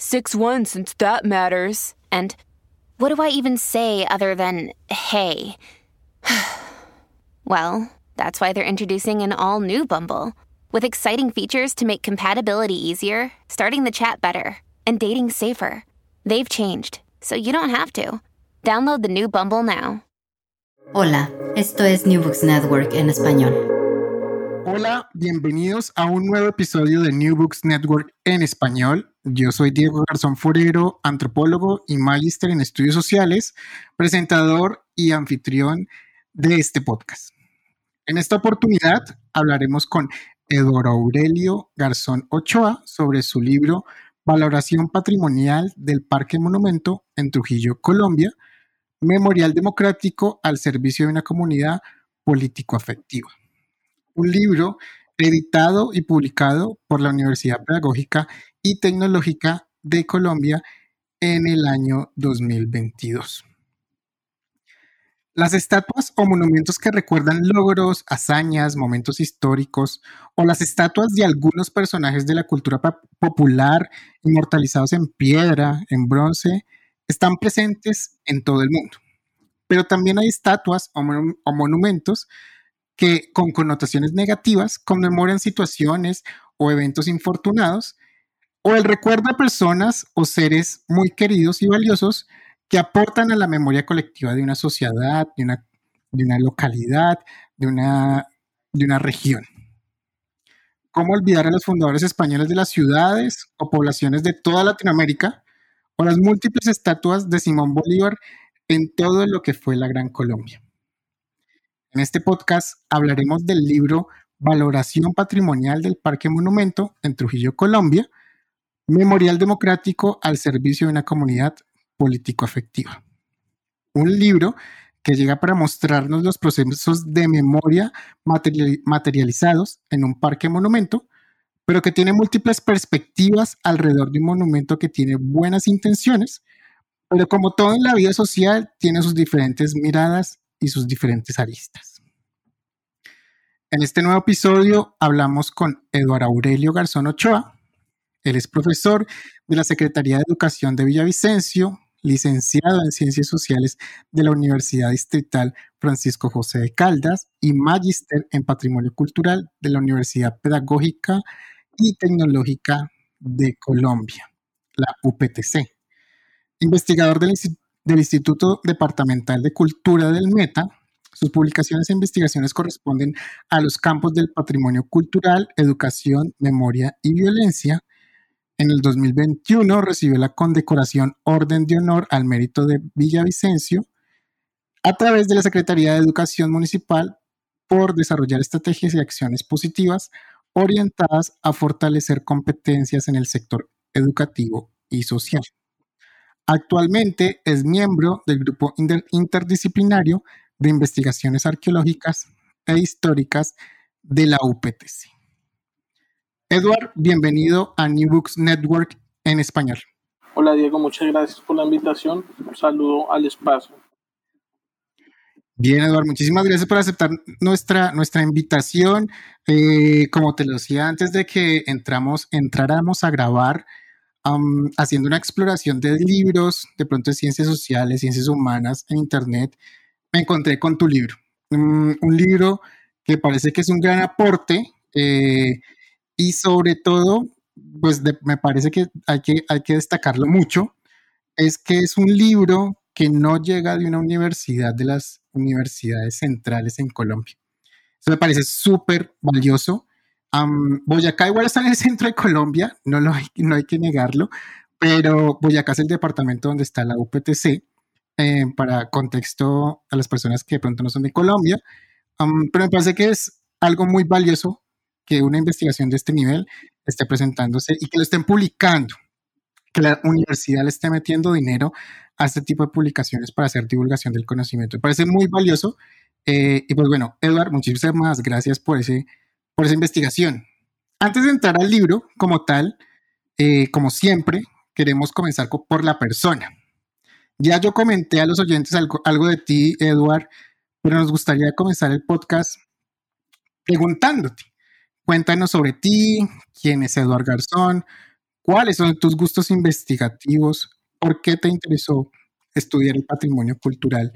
6 1 since that matters. And what do I even say other than hey? well, that's why they're introducing an all new Bumble with exciting features to make compatibility easier, starting the chat better, and dating safer. They've changed, so you don't have to. Download the new Bumble now. Hola, esto es New Books Network en español. Hola, bienvenidos a un nuevo episodio de New Books Network en español. Yo soy Diego Garzón Forero, antropólogo y magíster en estudios sociales, presentador y anfitrión de este podcast. En esta oportunidad hablaremos con Eduardo Aurelio Garzón Ochoa sobre su libro Valoración Patrimonial del Parque Monumento en Trujillo, Colombia, Memorial Democrático al servicio de una comunidad político-afectiva. Un libro editado y publicado por la Universidad Pedagógica y Tecnológica de Colombia en el año 2022. Las estatuas o monumentos que recuerdan logros, hazañas, momentos históricos, o las estatuas de algunos personajes de la cultura popular, inmortalizados en piedra, en bronce, están presentes en todo el mundo. Pero también hay estatuas o, o monumentos que con connotaciones negativas conmemoran situaciones o eventos infortunados, o el recuerdo a personas o seres muy queridos y valiosos que aportan a la memoria colectiva de una sociedad, de una, de una localidad, de una, de una región. ¿Cómo olvidar a los fundadores españoles de las ciudades o poblaciones de toda Latinoamérica o las múltiples estatuas de Simón Bolívar en todo lo que fue la Gran Colombia? En este podcast hablaremos del libro Valoración Patrimonial del Parque Monumento en Trujillo, Colombia, Memorial Democrático al servicio de una comunidad político-afectiva. Un libro que llega para mostrarnos los procesos de memoria materializados en un parque monumento, pero que tiene múltiples perspectivas alrededor de un monumento que tiene buenas intenciones, pero como todo en la vida social, tiene sus diferentes miradas y sus diferentes aristas. En este nuevo episodio hablamos con Eduardo Aurelio Garzón Ochoa. Él es profesor de la Secretaría de Educación de Villavicencio, licenciado en Ciencias Sociales de la Universidad Distrital Francisco José de Caldas y magíster en Patrimonio Cultural de la Universidad Pedagógica y Tecnológica de Colombia, la UPTC. Investigador del, del Instituto Departamental de Cultura del Meta, sus publicaciones e investigaciones corresponden a los campos del patrimonio cultural, educación, memoria y violencia, en el 2021 recibió la condecoración Orden de Honor al Mérito de Villavicencio a través de la Secretaría de Educación Municipal por desarrollar estrategias y acciones positivas orientadas a fortalecer competencias en el sector educativo y social. Actualmente es miembro del grupo interdisciplinario de investigaciones arqueológicas e históricas de la UPTC. Edward, bienvenido a New Books Network en español. Hola Diego, muchas gracias por la invitación. Un saludo al espacio. Bien, Eduardo, muchísimas gracias por aceptar nuestra, nuestra invitación. Eh, como te lo decía antes de que entramos, entráramos a grabar, haciendo una exploración de libros, de pronto de ciencias sociales, ciencias humanas en Internet, me encontré con tu libro. un libro que parece que es un gran aporte. Eh, y sobre todo, pues me parece que hay, que hay que destacarlo mucho, es que es un libro que no llega de una universidad de las universidades centrales en Colombia. Eso me parece súper valioso. Boyacá igual está en el centro de Colombia, no, lo hay, no hay que negarlo, pero Boyacá es el departamento donde está la UPTC, eh, para contexto a las personas que de pronto no son de Colombia, pero me parece que es algo muy valioso que una investigación de este nivel esté presentándose y que lo estén publicando. que la universidad le esté metiendo dinero a este tipo de publicaciones para hacer divulgación del conocimiento. Me parece muy valioso. Eh, y pues bueno, Eduard, muchísimas gracias por, ese, por esa investigación. Antes de entrar al libro como tal, eh, como siempre, queremos comenzar por la persona. Ya yo comenté a los oyentes algo, algo de ti, Eduard, pero nos gustaría comenzar el podcast preguntándote. Cuéntanos sobre ti, quién es Eduard Garzón, cuáles son tus gustos investigativos, por qué te interesó estudiar el patrimonio cultural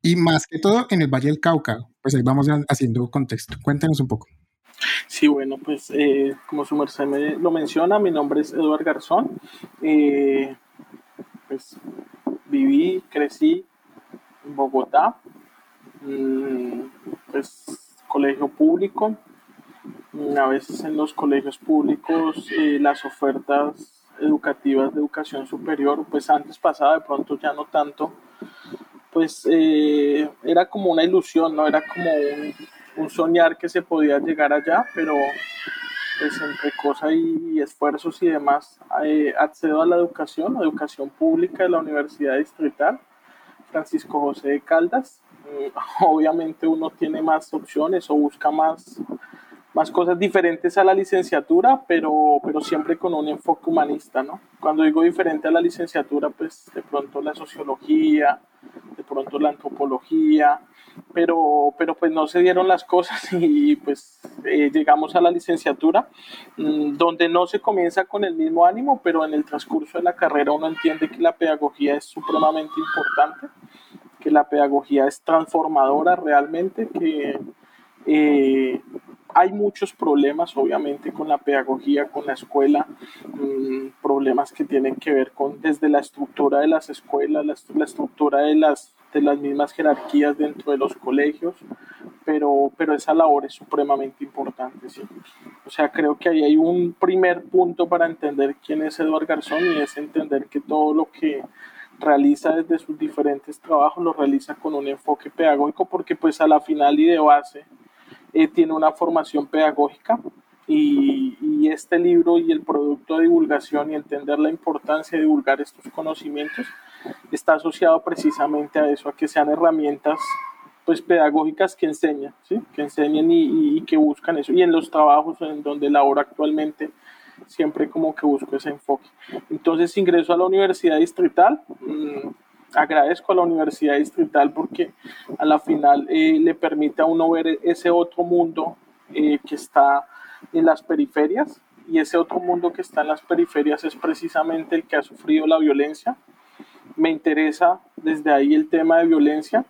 y más que todo en el Valle del Cauca. Pues ahí vamos haciendo contexto. Cuéntanos un poco. Sí, bueno, pues eh, como su merced me lo menciona, mi nombre es Eduard Garzón. Eh, pues viví, crecí en Bogotá, mm, pues colegio público. A veces en los colegios públicos eh, las ofertas educativas de educación superior, pues antes pasaba, de pronto ya no tanto, pues eh, era como una ilusión, ¿no? Era como un, soñar que se podía llegar allá, pero pues entre cosas y, esfuerzos y demás, eh, accedo a la educación, la educación pública de la Universidad Distrital, Francisco José de Caldas. Mm, obviamente uno tiene más opciones o busca más más cosas diferentes a la licenciatura, pero, pero siempre con un enfoque humanista, ¿no? Cuando digo diferente a la licenciatura, pues de pronto la sociología, de pronto la antropología, pero, pero pues no se dieron las cosas y pues eh, llegamos a la licenciatura, mm, donde no se comienza con el mismo ánimo, pero en el transcurso de la carrera uno entiende que la pedagogía es supremamente importante, que la pedagogía es transformadora realmente, que eh, hay muchos problemas, obviamente, con la pedagogía, con la escuela, mm, problemas que tienen que ver con desde la estructura de las escuelas, la, estructura de las, de las mismas jerarquías dentro de los colegios, pero, pero esa labor es supremamente importante. ¿sí? O sea, creo que ahí hay un primer punto para entender quién es Eduardo Garzón y es entender que todo lo que realiza desde sus diferentes trabajos lo realiza con un enfoque pedagógico porque pues a la final y de base eh, tiene una formación pedagógica y, este libro y el producto de divulgación y entender la importancia de divulgar estos conocimientos está asociado precisamente a eso, a que sean herramientas pues pedagógicas que enseñan, ¿sí? que enseñen y, que buscan eso. Y en los trabajos en donde laboro actualmente, siempre como que busco ese enfoque. Entonces ingreso a la Universidad Distrital. Mm, agradezco a la Universidad Distrital porque a la final eh, le permite a uno ver ese otro mundo eh, que está en las periferias y ese otro mundo que está en las periferias es precisamente el que ha sufrido la violencia. Me interesa desde ahí el tema de violencia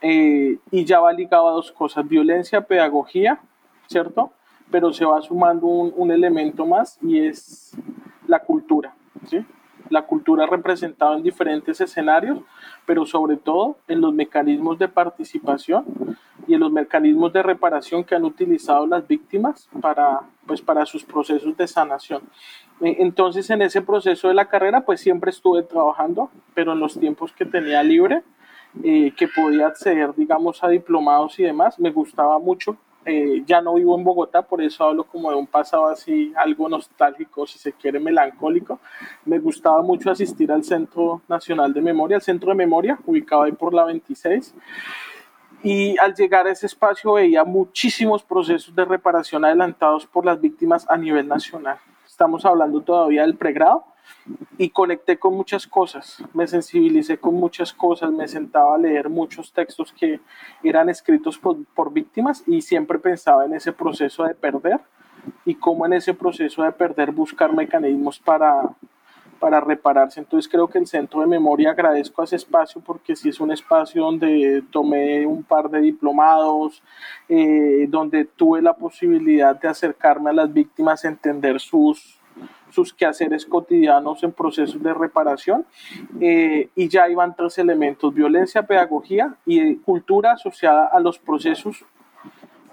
eh, y ya va ligado a dos cosas, violencia, pedagogía, ¿cierto? Pero se va sumando un, un elemento más y es la cultura, ¿sí? La cultura representada en diferentes escenarios, pero sobre todo en los mecanismos de participación y en los mecanismos de reparación que han utilizado las víctimas para, pues, para sus procesos de sanación. E, entonces, en ese proceso de la carrera, pues siempre estuve trabajando, pero en los tiempos que tenía libre, eh, que podía acceder, digamos, a diplomados y demás, me gustaba mucho eh, ya no vivo en Bogotá, por eso hablo como de un pasado así, algo nostálgico, si se quiere, melancólico. Me gustaba mucho asistir al Centro Nacional de Memoria, al Centro de Memoria, ubicado ahí por la 26. Y al llegar a ese espacio veía muchísimos procesos de reparación adelantados por las víctimas a nivel nacional. Estamos hablando todavía del pregrado, y conecté con muchas cosas, me sensibilicé con muchas cosas, me sentaba a leer muchos textos que eran escritos por, por, víctimas y siempre pensaba en ese proceso de perder y cómo en ese proceso de perder buscar mecanismos para, para repararse. Entonces creo que el Centro de Memoria agradezco ese espacio porque sí es un espacio donde tomé un par de diplomados, eh, donde tuve la posibilidad de acercarme a las víctimas, entender sus sus quehaceres cotidianos en procesos de reparación eh, y ya iban tres elementos, violencia, pedagogía y cultura asociada a los procesos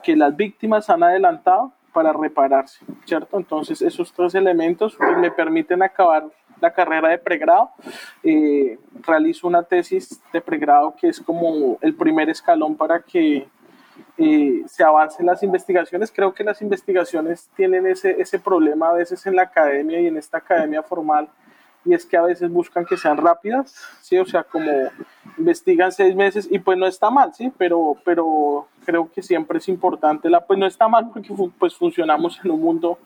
que las víctimas han adelantado para repararse, ¿cierto? Entonces esos tres elementos pues, me permiten acabar la carrera de pregrado. Eh, realizo una tesis de pregrado que es como el primer escalón para que eh, se avancen las investigaciones. Creo que las investigaciones tienen ese, ese problema a veces en la academia y en esta academia formal, y es que a veces buscan que sean rápidas, ¿sí? O sea, como investigan seis meses y pues no está mal, ¿sí? Pero, pero creo que siempre es importante, la, pues no está mal porque pues funcionamos en un mundo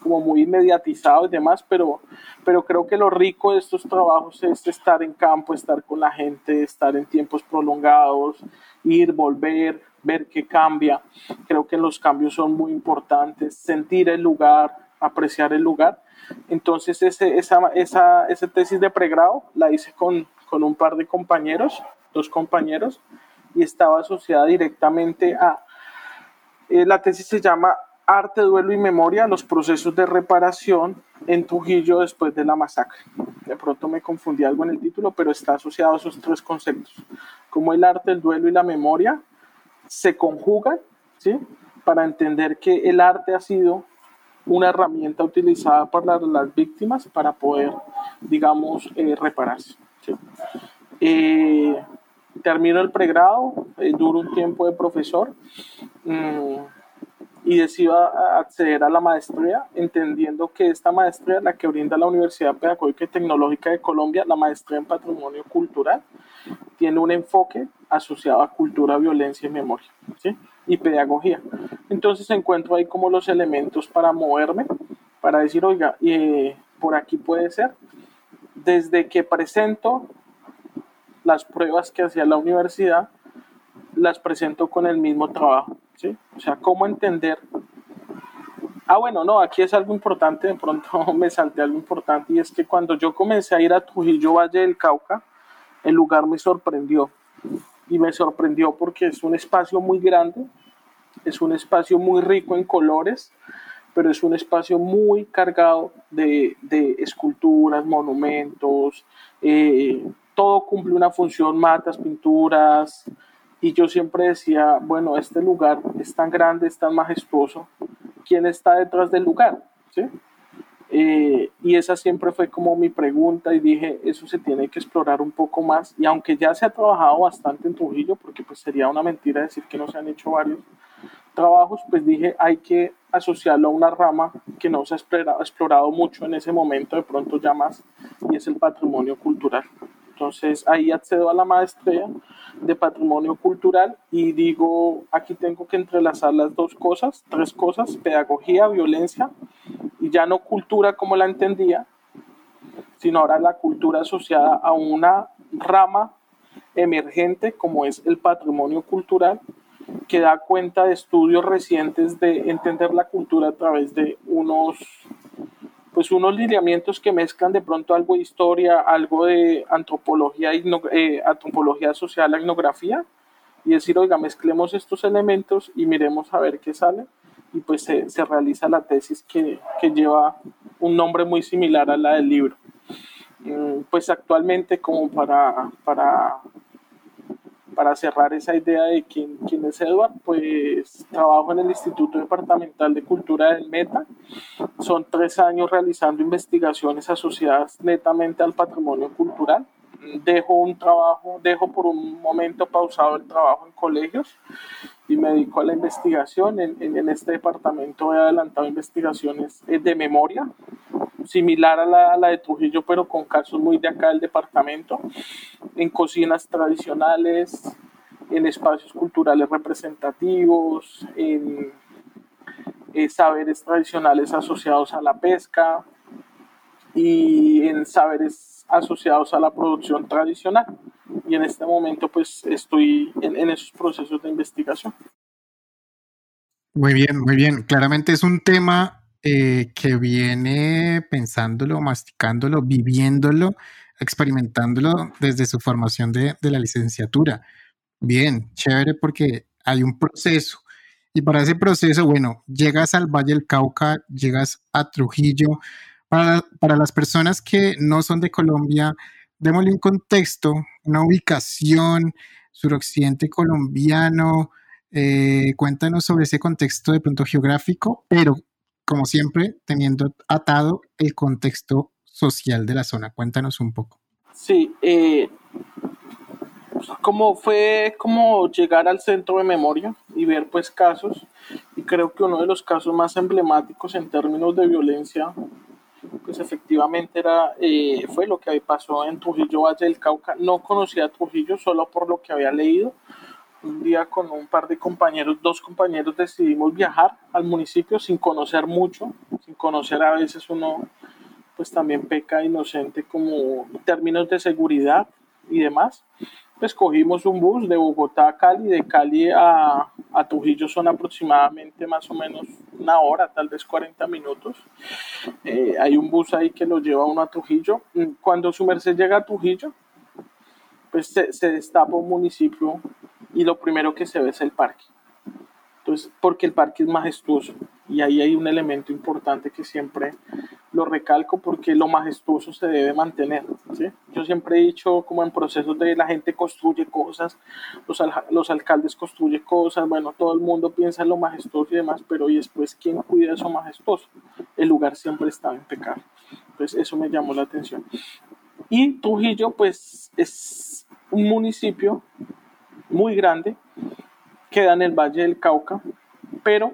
como muy mediatizado y demás, pero, pero creo que lo rico de estos trabajos es estar en campo, estar con la gente, estar en tiempos prolongados, ir, volver, ver qué cambia. Creo que los cambios son muy importantes, sentir el lugar, apreciar el lugar entonces ese, esa, esa, esa tesis de pregrado la hice con, con un par de compañeros, dos compañeros, y estaba asociada directamente a... Eh, la tesis se llama Arte, Duelo y Memoria, los procesos de reparación en Trujillo después de la masacre. De pronto me confundí algo en el título, pero está asociado a esos tres conceptos. Como el arte, el duelo y la memoria se conjugan, ¿sí? Para entender que el arte ha sido una herramienta utilizada por las víctimas para poder, digamos, eh, repararse. Eh, termino el pregrado, eh, duro un tiempo de profesor mm, y decido acceder a la maestría, entendiendo que esta maestría, la que brinda la Universidad Pedagógica y Tecnológica de Colombia, la maestría en Patrimonio Cultural, tiene un enfoque asociado a cultura, violencia y memoria. y pedagogía. Entonces encuentro ahí como los elementos para moverme, para decir, oiga, eh, por aquí puede ser. Desde que presento las pruebas que hacía la universidad, las presento con el mismo trabajo, O sea, cómo entender. Ah, bueno, no, aquí es algo importante, de pronto me salté algo importante, y es que cuando yo comencé a ir a Trujillo Valle del Cauca, el lugar me sorprendió y me sorprendió porque es un espacio muy grande, es un espacio muy rico en colores, pero es un espacio muy cargado de, esculturas, monumentos, eh, todo cumple una función, matas, pinturas, y yo siempre decía, bueno, este lugar es tan grande, es tan majestuoso, ¿quién está detrás del lugar? ¿Sí? Eh, y esa siempre fue como mi pregunta y dije, eso se tiene que explorar un poco más. Y aunque ya se ha trabajado bastante en Trujillo, porque pues sería una mentira decir que no se han hecho varios trabajos, pues dije, hay que asociarlo a una rama que no se ha explorado, mucho en ese momento, de pronto ya más, y es el patrimonio cultural. Entonces ahí accedo a la maestría de patrimonio cultural y digo, aquí tengo que entrelazar las dos cosas, tres cosas, pedagogía, violencia y ya no cultura como la entendía, sino ahora la cultura asociada a una rama emergente como es el patrimonio cultural, que da cuenta de estudios recientes de entender la cultura a través de unos pues unos lineamientos que mezclan de pronto algo de historia, algo de antropología, eh, antropología social, etnografía, y decir, oiga, mezclemos estos elementos y miremos a ver qué sale y pues se, se realiza la tesis que, que, lleva un nombre muy similar a la del libro. Mm, pues actualmente como para, para, para cerrar esa idea de quién, quién es Edward, pues trabajo en el Instituto Departamental de Cultura del Meta. Son tres años realizando investigaciones asociadas netamente al patrimonio cultural dejo un trabajo, dejo por un momento pausado el trabajo en colegios y me dedico a la investigación. En, en, este departamento he adelantado investigaciones eh, de memoria, similar a la, de Trujillo, pero con casos muy de acá del departamento, en cocinas tradicionales, en espacios culturales representativos, en eh, saberes tradicionales asociados a la pesca y en saberes asociados a la producción tradicional. Y en este momento pues estoy en, esos procesos de investigación. Muy bien, muy bien. Claramente es un tema eh, que viene pensándolo, masticándolo, viviéndolo, experimentándolo desde su formación de, de la licenciatura. Bien, chévere porque hay un proceso. Y para ese proceso, bueno, llegas al Valle del Cauca, llegas a Trujillo, para, las personas que no son de Colombia, démosle un contexto, una ubicación, suroccidente colombiano. Eh, cuéntanos sobre ese contexto de pronto geográfico, pero como siempre, teniendo atado el contexto social de la zona. Cuéntanos un poco. Sí, eh, como fue como llegar al centro de memoria y ver pues casos, y creo que uno de los casos más emblemáticos en términos de violencia pues efectivamente era, eh, fue lo que pasó en Trujillo Valle del Cauca. No conocía a Trujillo solo por lo que había leído. Un día con un par de compañeros, dos compañeros decidimos viajar al municipio sin conocer mucho, sin conocer a veces uno pues también peca inocente como términos de seguridad y demás pues cogimos un bus de Bogotá a Cali, de Cali a, a Trujillo son aproximadamente más o menos una hora, tal vez 40 minutos. Eh, hay un bus ahí que lo lleva uno a Trujillo. Cuando su merced llega a Trujillo, pues se, se destapa un municipio y lo primero que se ve es el parque. Entonces, porque el parque es majestuoso y ahí hay un elemento importante que siempre lo recalco porque lo majestuoso se debe mantener. ¿sí? Yo siempre he dicho, como en procesos de la gente construye cosas, los, los alcaldes construyen cosas, bueno, todo el mundo piensa en lo majestuoso y demás, pero ¿y después quién cuida eso majestuoso? El lugar siempre está impecable. Entonces, eso me llamó la atención. Y Trujillo, pues, es un municipio muy grande, queda en el Valle del Cauca, pero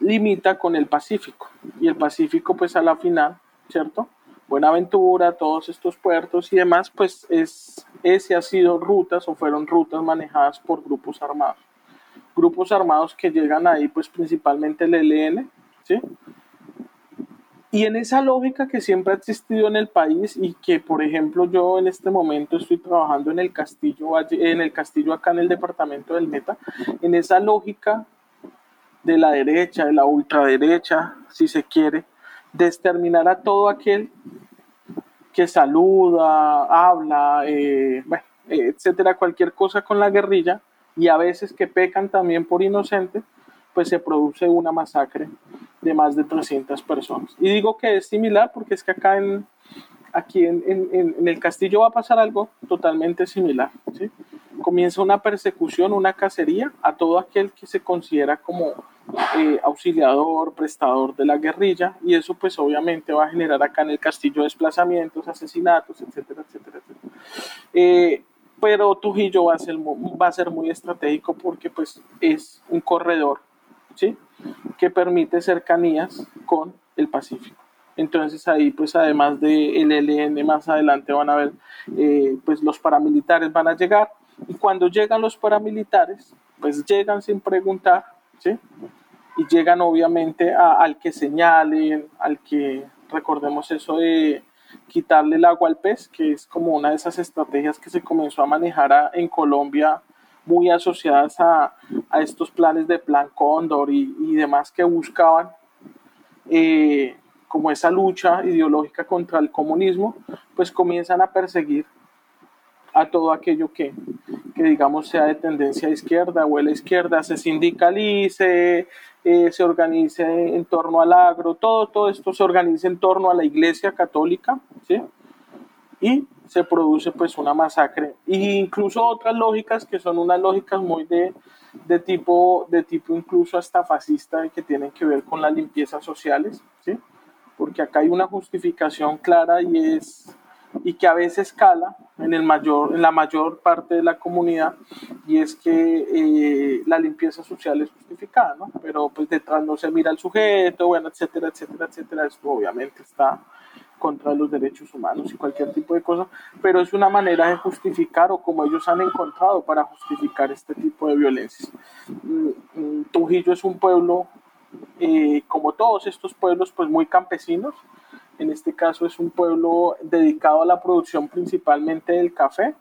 limita con el Pacífico. Y el Pacífico, pues a la final, ¿cierto? Buenaventura, todos estos puertos y demás, pues es, ese ha sido rutas o fueron rutas manejadas por grupos armados. Grupos armados que llegan ahí, pues principalmente el ELN, ¿sí? Y en esa lógica que siempre ha existido en el país y que, por ejemplo, yo en este momento estoy trabajando en el castillo, en el castillo acá en el departamento del Meta, en esa lógica de la derecha, de la ultraderecha, si se quiere, de exterminar a todo aquel que saluda, habla, eh, etcétera, cualquier cosa con la guerrilla, y a veces que pecan también por inocentes, pues se produce una masacre de más de 300 personas. Y digo que es similar porque es que acá en, aquí en, en, en el castillo va a pasar algo totalmente similar. ¿sí? Comienza una persecución, una cacería a todo aquel que se considera como eh, auxiliador, prestador de la guerrilla, y eso pues obviamente va a generar acá en el castillo desplazamientos, asesinatos, etcétera, etcétera, etcétera. Eh, pero Trujillo va a, ser, va a ser muy estratégico porque pues es un corredor, Que permite cercanías con el Pacífico. Entonces ahí pues además del de ELN más adelante van a ver eh, pues los paramilitares van a llegar y cuando llegan los paramilitares pues llegan sin preguntar. Y llegan obviamente al que señalen, al que, recordemos eso de quitarle el agua al pez, que es como una de esas estrategias que se comenzó a manejar en Colombia, muy asociadas a, a, estos planes de Plan Cóndor y, y demás que buscaban eh, como esa lucha ideológica contra el comunismo, pues comienzan a perseguir a todo aquello que, que digamos sea de tendencia izquierda o la izquierda, se sindicalice, eh, se organice en torno al agro, todo, todo esto se organiza en torno a la iglesia católica, ¿sí? Y se produce pues una masacre. E incluso otras lógicas que son unas lógicas muy de, de, tipo, de tipo incluso hasta fascista que tienen que ver con las limpiezas sociales, ¿sí? Porque acá hay una justificación clara y es y que a veces cala en, el mayor, en la mayor parte de la comunidad y es que eh, la limpieza social es justificada, ¿no? Pero pues detrás no se mira al sujeto, bueno, etcétera, etcétera, etcétera. Esto obviamente está contra los derechos humanos y cualquier tipo de cosa, pero es una manera de justificar o como ellos han encontrado para justificar este tipo de violencia. Mm, mm, Trujillo es un pueblo, eh, como todos estos pueblos, pues muy campesinos, en este caso es un pueblo dedicado a la producción principalmente del café,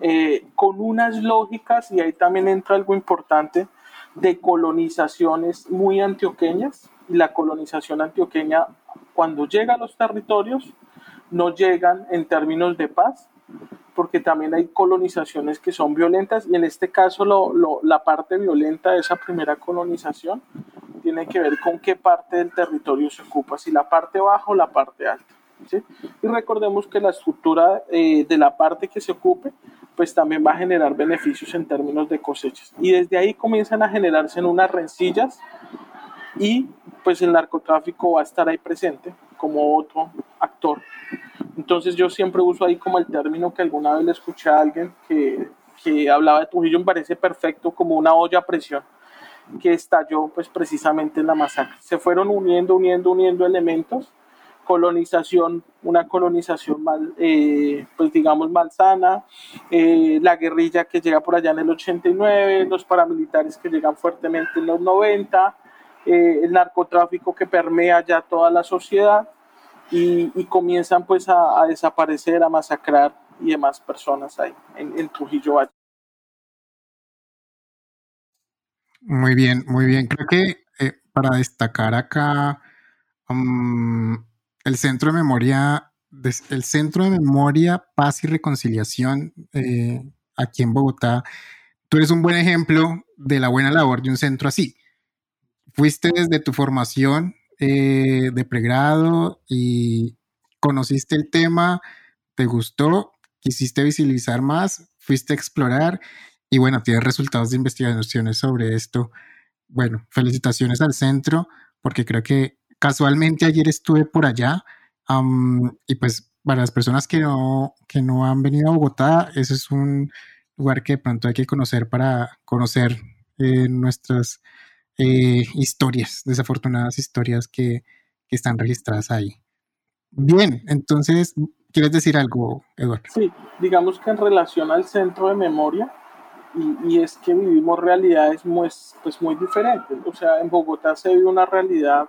eh, con unas lógicas, y ahí también entra algo importante, de colonizaciones muy antioqueñas. Y la colonización antioqueña, cuando llega a los territorios, no llegan en términos de paz, porque también hay colonizaciones que son violentas, y en este caso la parte violenta de esa primera colonización tiene que ver con qué parte del territorio se ocupa, si la parte baja o la parte alta. Y recordemos que la estructura eh, de la parte que se ocupe, pues también va a generar beneficios en términos de cosechas. Y desde ahí comienzan a generarse en unas rencillas y pues el narcotráfico va a estar ahí presente como otro actor. Entonces yo siempre uso ahí como el término que alguna vez le escuché a alguien que, que hablaba de Trujillo, me parece perfecto como una olla a presión que estalló pues precisamente en la masacre. Se fueron uniendo, uniendo, uniendo elementos colonización, una colonización mal, eh, pues digamos malsana, eh, la guerrilla que llega por allá en el 89, los paramilitares que llegan fuertemente en los 90, eh, el narcotráfico que permea ya toda la sociedad y, comienzan pues a, desaparecer, a masacrar y demás personas ahí en, Trujillo Valle. Muy bien, muy bien. Creo que para destacar acá, um, el Centro de Memoria, el Centro de Memoria, Paz y Reconciliación eh, aquí en Bogotá, tú eres un buen ejemplo de la buena labor de un centro así. Fuiste desde tu formación eh, de pregrado y conociste el tema, te gustó, quisiste visibilizar más, fuiste a explorar y bueno, tienes resultados de investigaciones sobre esto. Bueno, felicitaciones al centro porque creo que Casualmente ayer estuve por allá y pues para las personas que no, que no han venido a Bogotá, ese es un lugar que de pronto hay que conocer para conocer eh, nuestras eh, historias, desafortunadas historias que, que están registradas ahí. Bien, entonces, ¿quieres decir algo, Eduardo? Sí, digamos que en relación al centro de memoria, y, es que vivimos realidades muy, pues muy diferentes. O sea, en Bogotá se vive una realidad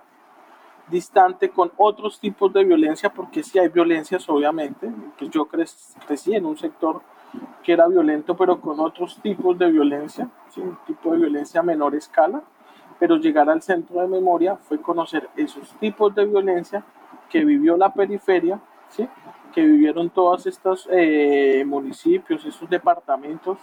distante con otros tipos de violencia, porque sí hay violencias, obviamente. Pues yo crecí en un sector que era violento, pero con otros tipos de violencia, un tipo de violencia a menor escala. Pero llegar al centro de memoria fue conocer esos tipos de violencia que vivió la periferia, ¿sí? que vivieron todos estos eh, municipios, esos departamentos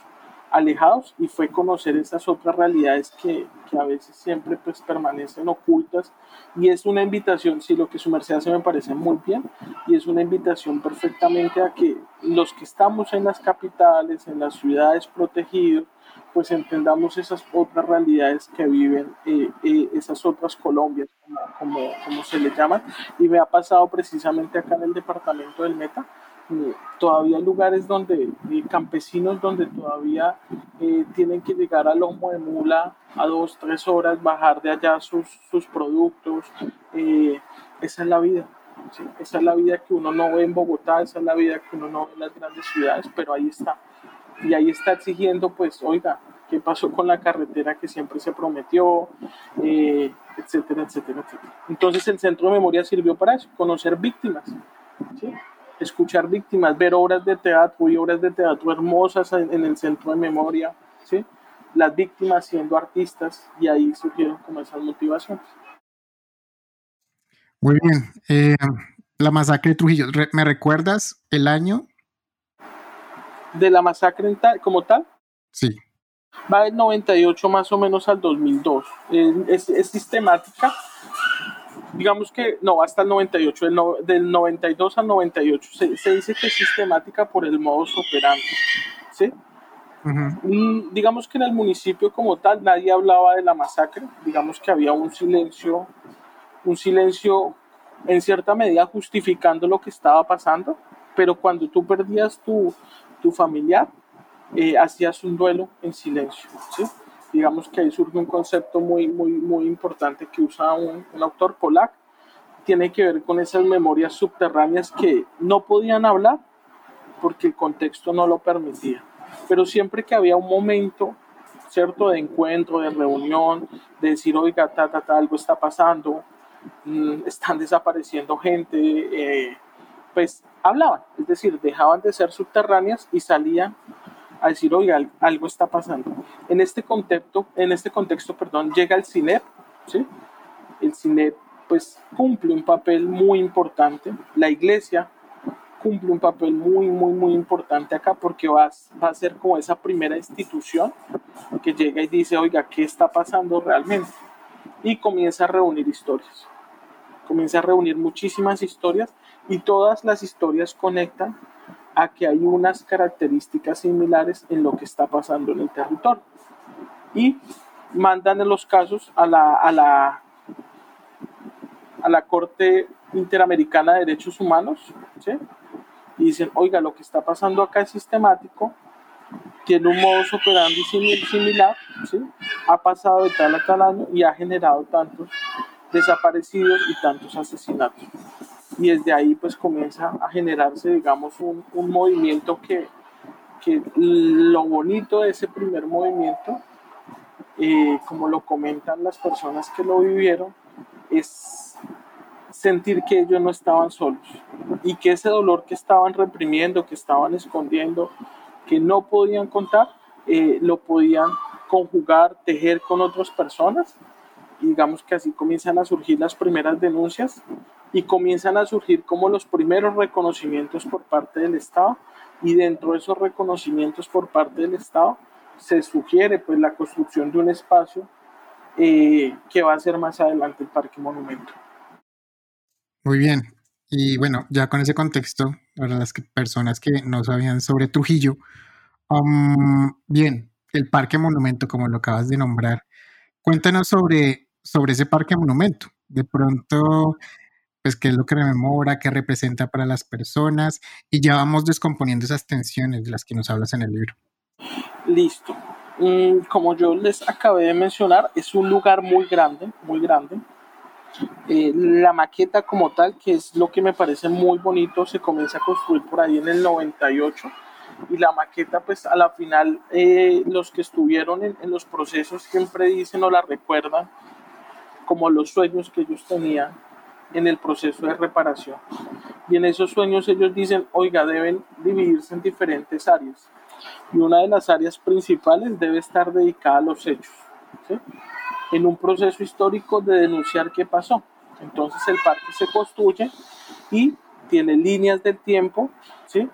alejados y fue conocer esas otras realidades que, que, a veces siempre pues permanecen ocultas y es una invitación, si lo que su merced hace me parece muy bien y es una invitación perfectamente a que los que estamos en las capitales, en las ciudades protegidas, pues entendamos esas otras realidades que viven eh, eh, esas otras Colombias, como, como, se le llaman, y me ha pasado precisamente acá en el departamento del Meta, todavía hay lugares donde, eh, campesinos donde todavía eh, tienen que llegar al lomo de mula a dos, tres horas, bajar de allá sus, sus productos. Eh, esa es la vida. Esa es la vida que uno no ve en Bogotá, esa es la vida que uno no ve en las grandes ciudades, pero ahí está. Y ahí está exigiendo, pues, oiga, ¿qué pasó con la carretera que siempre se prometió? etcétera, etcétera, etcétera. Entonces el Centro de Memoria sirvió para eso, conocer víctimas. escuchar víctimas, ver obras de teatro y obras de teatro hermosas en, el centro de memoria, ¿sí? las víctimas siendo artistas y ahí surgieron como esas motivaciones. Muy bien. Eh, la masacre de Trujillo, ¿me recuerdas el año? ¿De la masacre como tal? Sí. Va del 98 más o menos al 2002. es, es sistemática digamos que no, hasta el 98, del, 92 al 98, se, dice que es sistemática por el modus operandi, ¿sí? Mm, digamos que en el municipio como tal nadie hablaba de la masacre, digamos que había un silencio, un silencio en cierta medida justificando lo que estaba pasando, pero cuando tú perdías tu, tu familiar, eh, hacías un duelo en silencio, digamos que ahí surge un concepto muy, muy, muy importante que usa un, autor polaco, tiene que ver con esas memorias subterráneas que no podían hablar porque el contexto no lo permitía. Pero siempre que había un momento, ¿cierto?, de encuentro, de reunión, de decir, oiga, ta, ta, ta algo está pasando, mm, están desapareciendo gente, eh, pues hablaban, es decir, dejaban de ser subterráneas y salían a decir, oiga, algo está pasando. En este contexto, en este contexto, perdón, llega el CINEP, ¿sí? El CINEP, pues, cumple un papel muy importante. La iglesia cumple un papel muy, muy, muy importante acá porque va, va a ser como esa primera institución que llega y dice, oiga, ¿qué está pasando realmente? Y comienza a reunir historias. Comienza a reunir muchísimas historias y todas las historias conectan a que hay unas características similares en lo que está pasando en el territorio. Y mandan los casos a la, a la, a la Corte Interamericana de Derechos Humanos, y dicen, oiga, lo que está pasando acá es sistemático, tiene un modo operandi similar, ¿sí? ha pasado de tal a tal año y ha generado tantos desaparecidos y tantos asesinatos. Y desde ahí pues comienza a generarse, digamos, un, un movimiento que, que, lo bonito de ese primer movimiento, eh, como lo comentan las personas que lo vivieron, es sentir que ellos no estaban solos y que ese dolor que estaban reprimiendo, que estaban escondiendo, que no podían contar, eh, lo podían conjugar, tejer con otras personas. Y digamos que así comienzan a surgir las primeras denuncias y comienzan a surgir como los primeros reconocimientos por parte del Estado y dentro de esos reconocimientos por parte del Estado se sugiere pues la construcción de un espacio eh, que va a ser más adelante el Parque Monumento. Muy bien. Y bueno, ya con ese contexto, para las personas que no sabían sobre Trujillo, um, bien, el Parque Monumento, como lo acabas de nombrar, cuéntanos sobre, sobre ese Parque Monumento. De pronto, pues qué es lo que rememora, qué representa para las personas, y ya vamos descomponiendo esas tensiones de las que nos hablas en el libro. Listo. Mm, como yo les acabé de mencionar, es un lugar muy grande, muy grande. Eh, la maqueta como tal, que es lo que me parece muy bonito, se comienza a construir por ahí en el 98 y la maqueta pues a la final eh, los que estuvieron en, en, los procesos siempre dicen o la recuerdan como los sueños que ellos tenían en el proceso de reparación. Y en esos sueños ellos dicen, oiga, deben dividirse en diferentes áreas. Y una de las áreas principales debe estar dedicada a los hechos, en un proceso histórico de denunciar qué pasó. Entonces el parque se construye y tiene líneas del tiempo, ¿sí?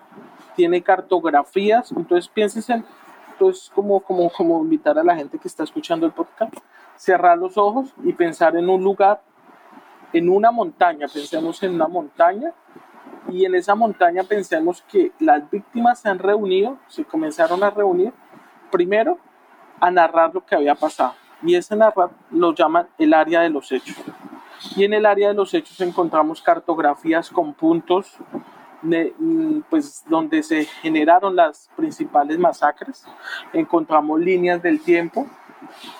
tiene cartografías. Entonces pienses en, entonces como, como, como invitar a la gente que está escuchando el podcast, cerrar los ojos y pensar en un lugar en una montaña, pensemos en una montaña y en esa montaña pensemos que las víctimas se han reunido, se comenzaron a reunir, primero a narrar lo que había pasado y ese narrar lo llaman el área de los hechos. Y en el área de los hechos encontramos cartografías con puntos mm, pues, donde se generaron las principales masacres, encontramos líneas del tiempo,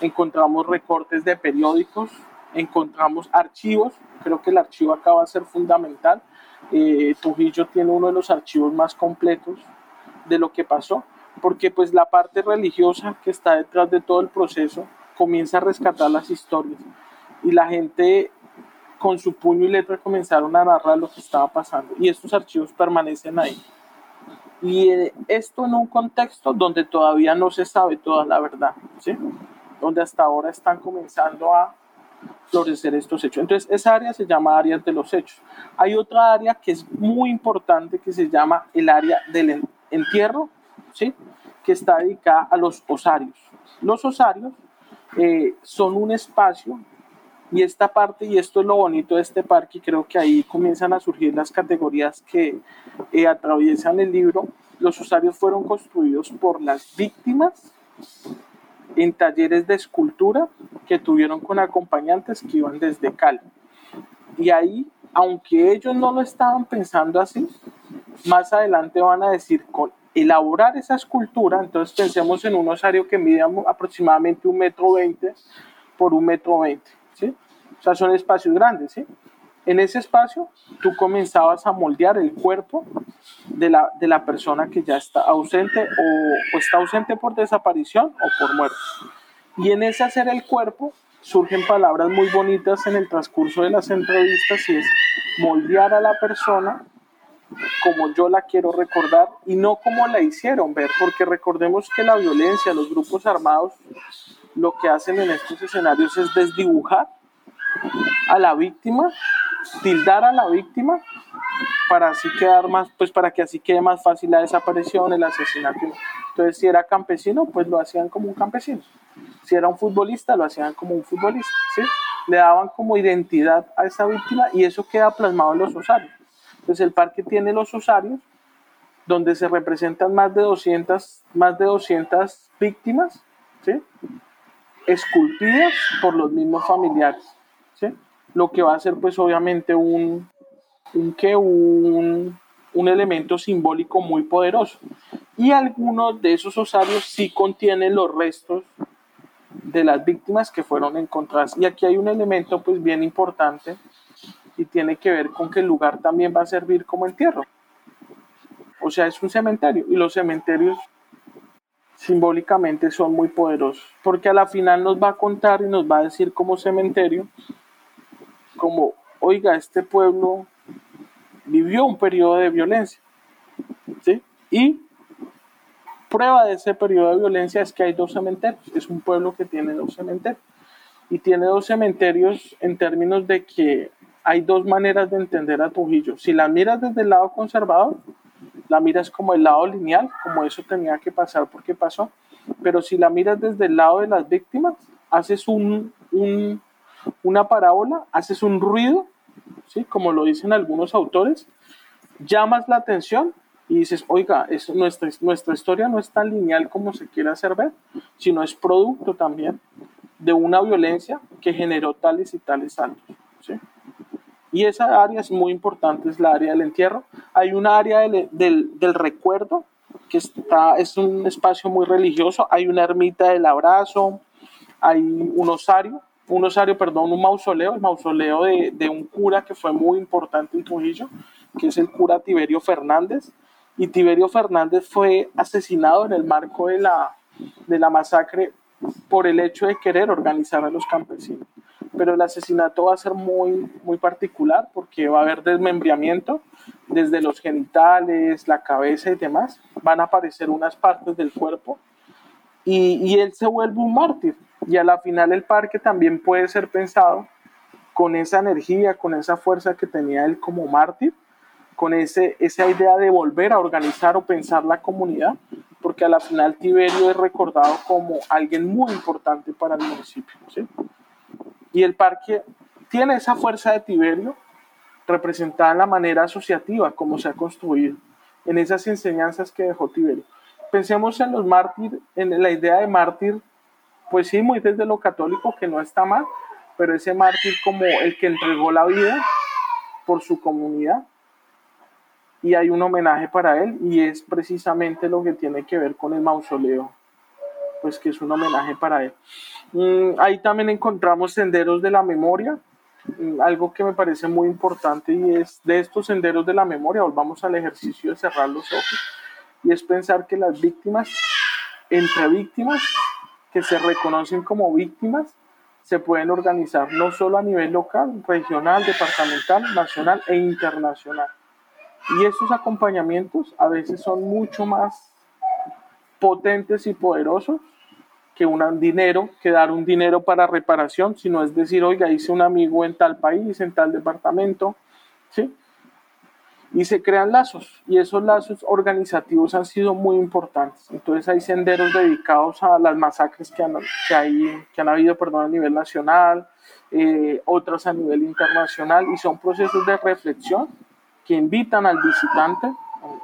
encontramos recortes de periódicos, encontramos archivos, creo que el archivo acá va a ser fundamental. Eh, Trujillo tiene uno de los archivos más completos de lo que pasó, porque pues la parte religiosa que está detrás de todo el proceso comienza a rescatar las historias y la gente con su puño y letra comenzaron a narrar lo que estaba pasando y estos archivos permanecen ahí. Y eh, esto en un contexto donde todavía no se sabe toda la verdad, ¿sí? donde hasta ahora están comenzando a florecer estos hechos. Entonces, esa área se llama área de los hechos. Hay otra área que es muy importante que se llama el área del entierro, ¿sí? que está dedicada a los osarios. Los osarios eh, son un espacio y esta parte, y esto es lo bonito de este parque, y creo que ahí comienzan a surgir las categorías que eh, atraviesan el libro, los osarios fueron construidos por las víctimas en talleres de escultura que tuvieron con acompañantes que iban desde Cali. Y ahí, aunque ellos no lo estaban pensando así, más adelante van a decir, con elaborar esa escultura, entonces pensemos en un osario que mide aproximadamente un metro veinte por un metro veinte, ¿sí? O sea, son espacios grandes, ¿sí? En ese espacio tú comenzabas a moldear el cuerpo de la, de la persona que ya está ausente o, está ausente por desaparición o por muerte. Y en ese hacer el cuerpo surgen palabras muy bonitas en el transcurso de las entrevistas y es moldear a la persona como yo la quiero recordar y no como la hicieron ver, porque recordemos que la violencia, los grupos armados, lo que hacen en estos escenarios es desdibujar a la víctima tildar a la víctima para así quedar más, pues para que así quede más fácil la desaparición, el asesinato. Entonces, si era campesino, pues lo hacían como un campesino. Si era un futbolista, lo hacían como un futbolista, ¿sí? Le daban como identidad a esa víctima y eso queda plasmado en los osarios. Entonces, el parque tiene los osarios donde se representan más de 200, más de 200 víctimas, ¿sí? Esculpidas por los mismos familiares, ¿sí? Lo que va a ser pues obviamente un, un, que un, un elemento simbólico muy poderoso. Y algunos de esos osarios sí contienen los restos de las víctimas que fueron encontradas. Y aquí hay un elemento pues bien importante y tiene que ver con que el lugar también va a servir como entierro. O sea, es un cementerio y los cementerios simbólicamente son muy poderosos, porque a la final nos va a contar y nos va a decir como cementerio, como, oiga, este pueblo vivió un periodo de violencia, ¿sí? Y prueba de ese periodo de violencia es que hay dos cementerios, es un pueblo que tiene dos cementerios, y tiene dos cementerios en términos de que hay dos maneras de entender a Trujillo. Si la miras desde el lado conservador, la miras como el lado lineal, como eso tenía que pasar porque pasó, pero si la miras desde el lado de las víctimas, haces un, una parábola, haces un ruido, ¿sí? como lo dicen algunos autores, llamas la atención y dices, oiga, es, nuestra, nuestra historia no es tan lineal como se quiere hacer ver, sino es producto también de una violencia que generó tales y tales saltos. ¿sí? Y esa área es muy importante, es la área del entierro. Hay una área del, del, recuerdo, que está, es un espacio muy religioso. Hay una ermita del abrazo, hay un osario, un osario, perdón, un mausoleo, el mausoleo de, de, un cura que fue muy importante en Trujillo, que es el cura Tiberio Fernández. Y Tiberio Fernández fue asesinado en el marco de la, de la masacre por el hecho de querer organizar a los campesinos pero el asesinato va a ser muy, muy particular porque va a haber desmembramiento desde los genitales, la cabeza y demás. Van a aparecer unas partes del cuerpo y, él se vuelve un mártir. Y a la final el parque también puede ser pensado con esa energía, con esa fuerza que tenía él como mártir, con ese, esa idea de volver a organizar o pensar la comunidad, porque a la final Tiberio es recordado como alguien muy importante para el municipio. Y el parque tiene esa fuerza de Tiberio representada en la manera asociativa como se ha construido, en esas enseñanzas que dejó Tiberio. Pensemos en los mártires, en la idea de mártir, pues sí, muy desde lo católico, que no está mal, pero ese mártir como el que entregó la vida por su comunidad. Y hay un homenaje para él y es precisamente lo que tiene que ver con el mausoleo pues que es un homenaje para él. Mm, ahí también encontramos senderos de la memoria, mm, algo que me parece muy importante y es de estos senderos de la memoria, volvamos al ejercicio de cerrar los ojos, y es pensar que las víctimas, entre víctimas que se reconocen como víctimas, se pueden organizar no solo a nivel local, regional, departamental, nacional e internacional. Y esos acompañamientos a veces son mucho más potentes y poderosos que un dinero, que dar un dinero para reparación, sino es decir, oiga, hice un amigo en tal país, en tal departamento, ¿sí? Y se crean lazos, y esos lazos organizativos han sido muy importantes. Entonces hay senderos dedicados a las masacres que han, que hay, que han habido perdón, a nivel nacional, eh, otras a nivel internacional, y son procesos de reflexión que invitan al visitante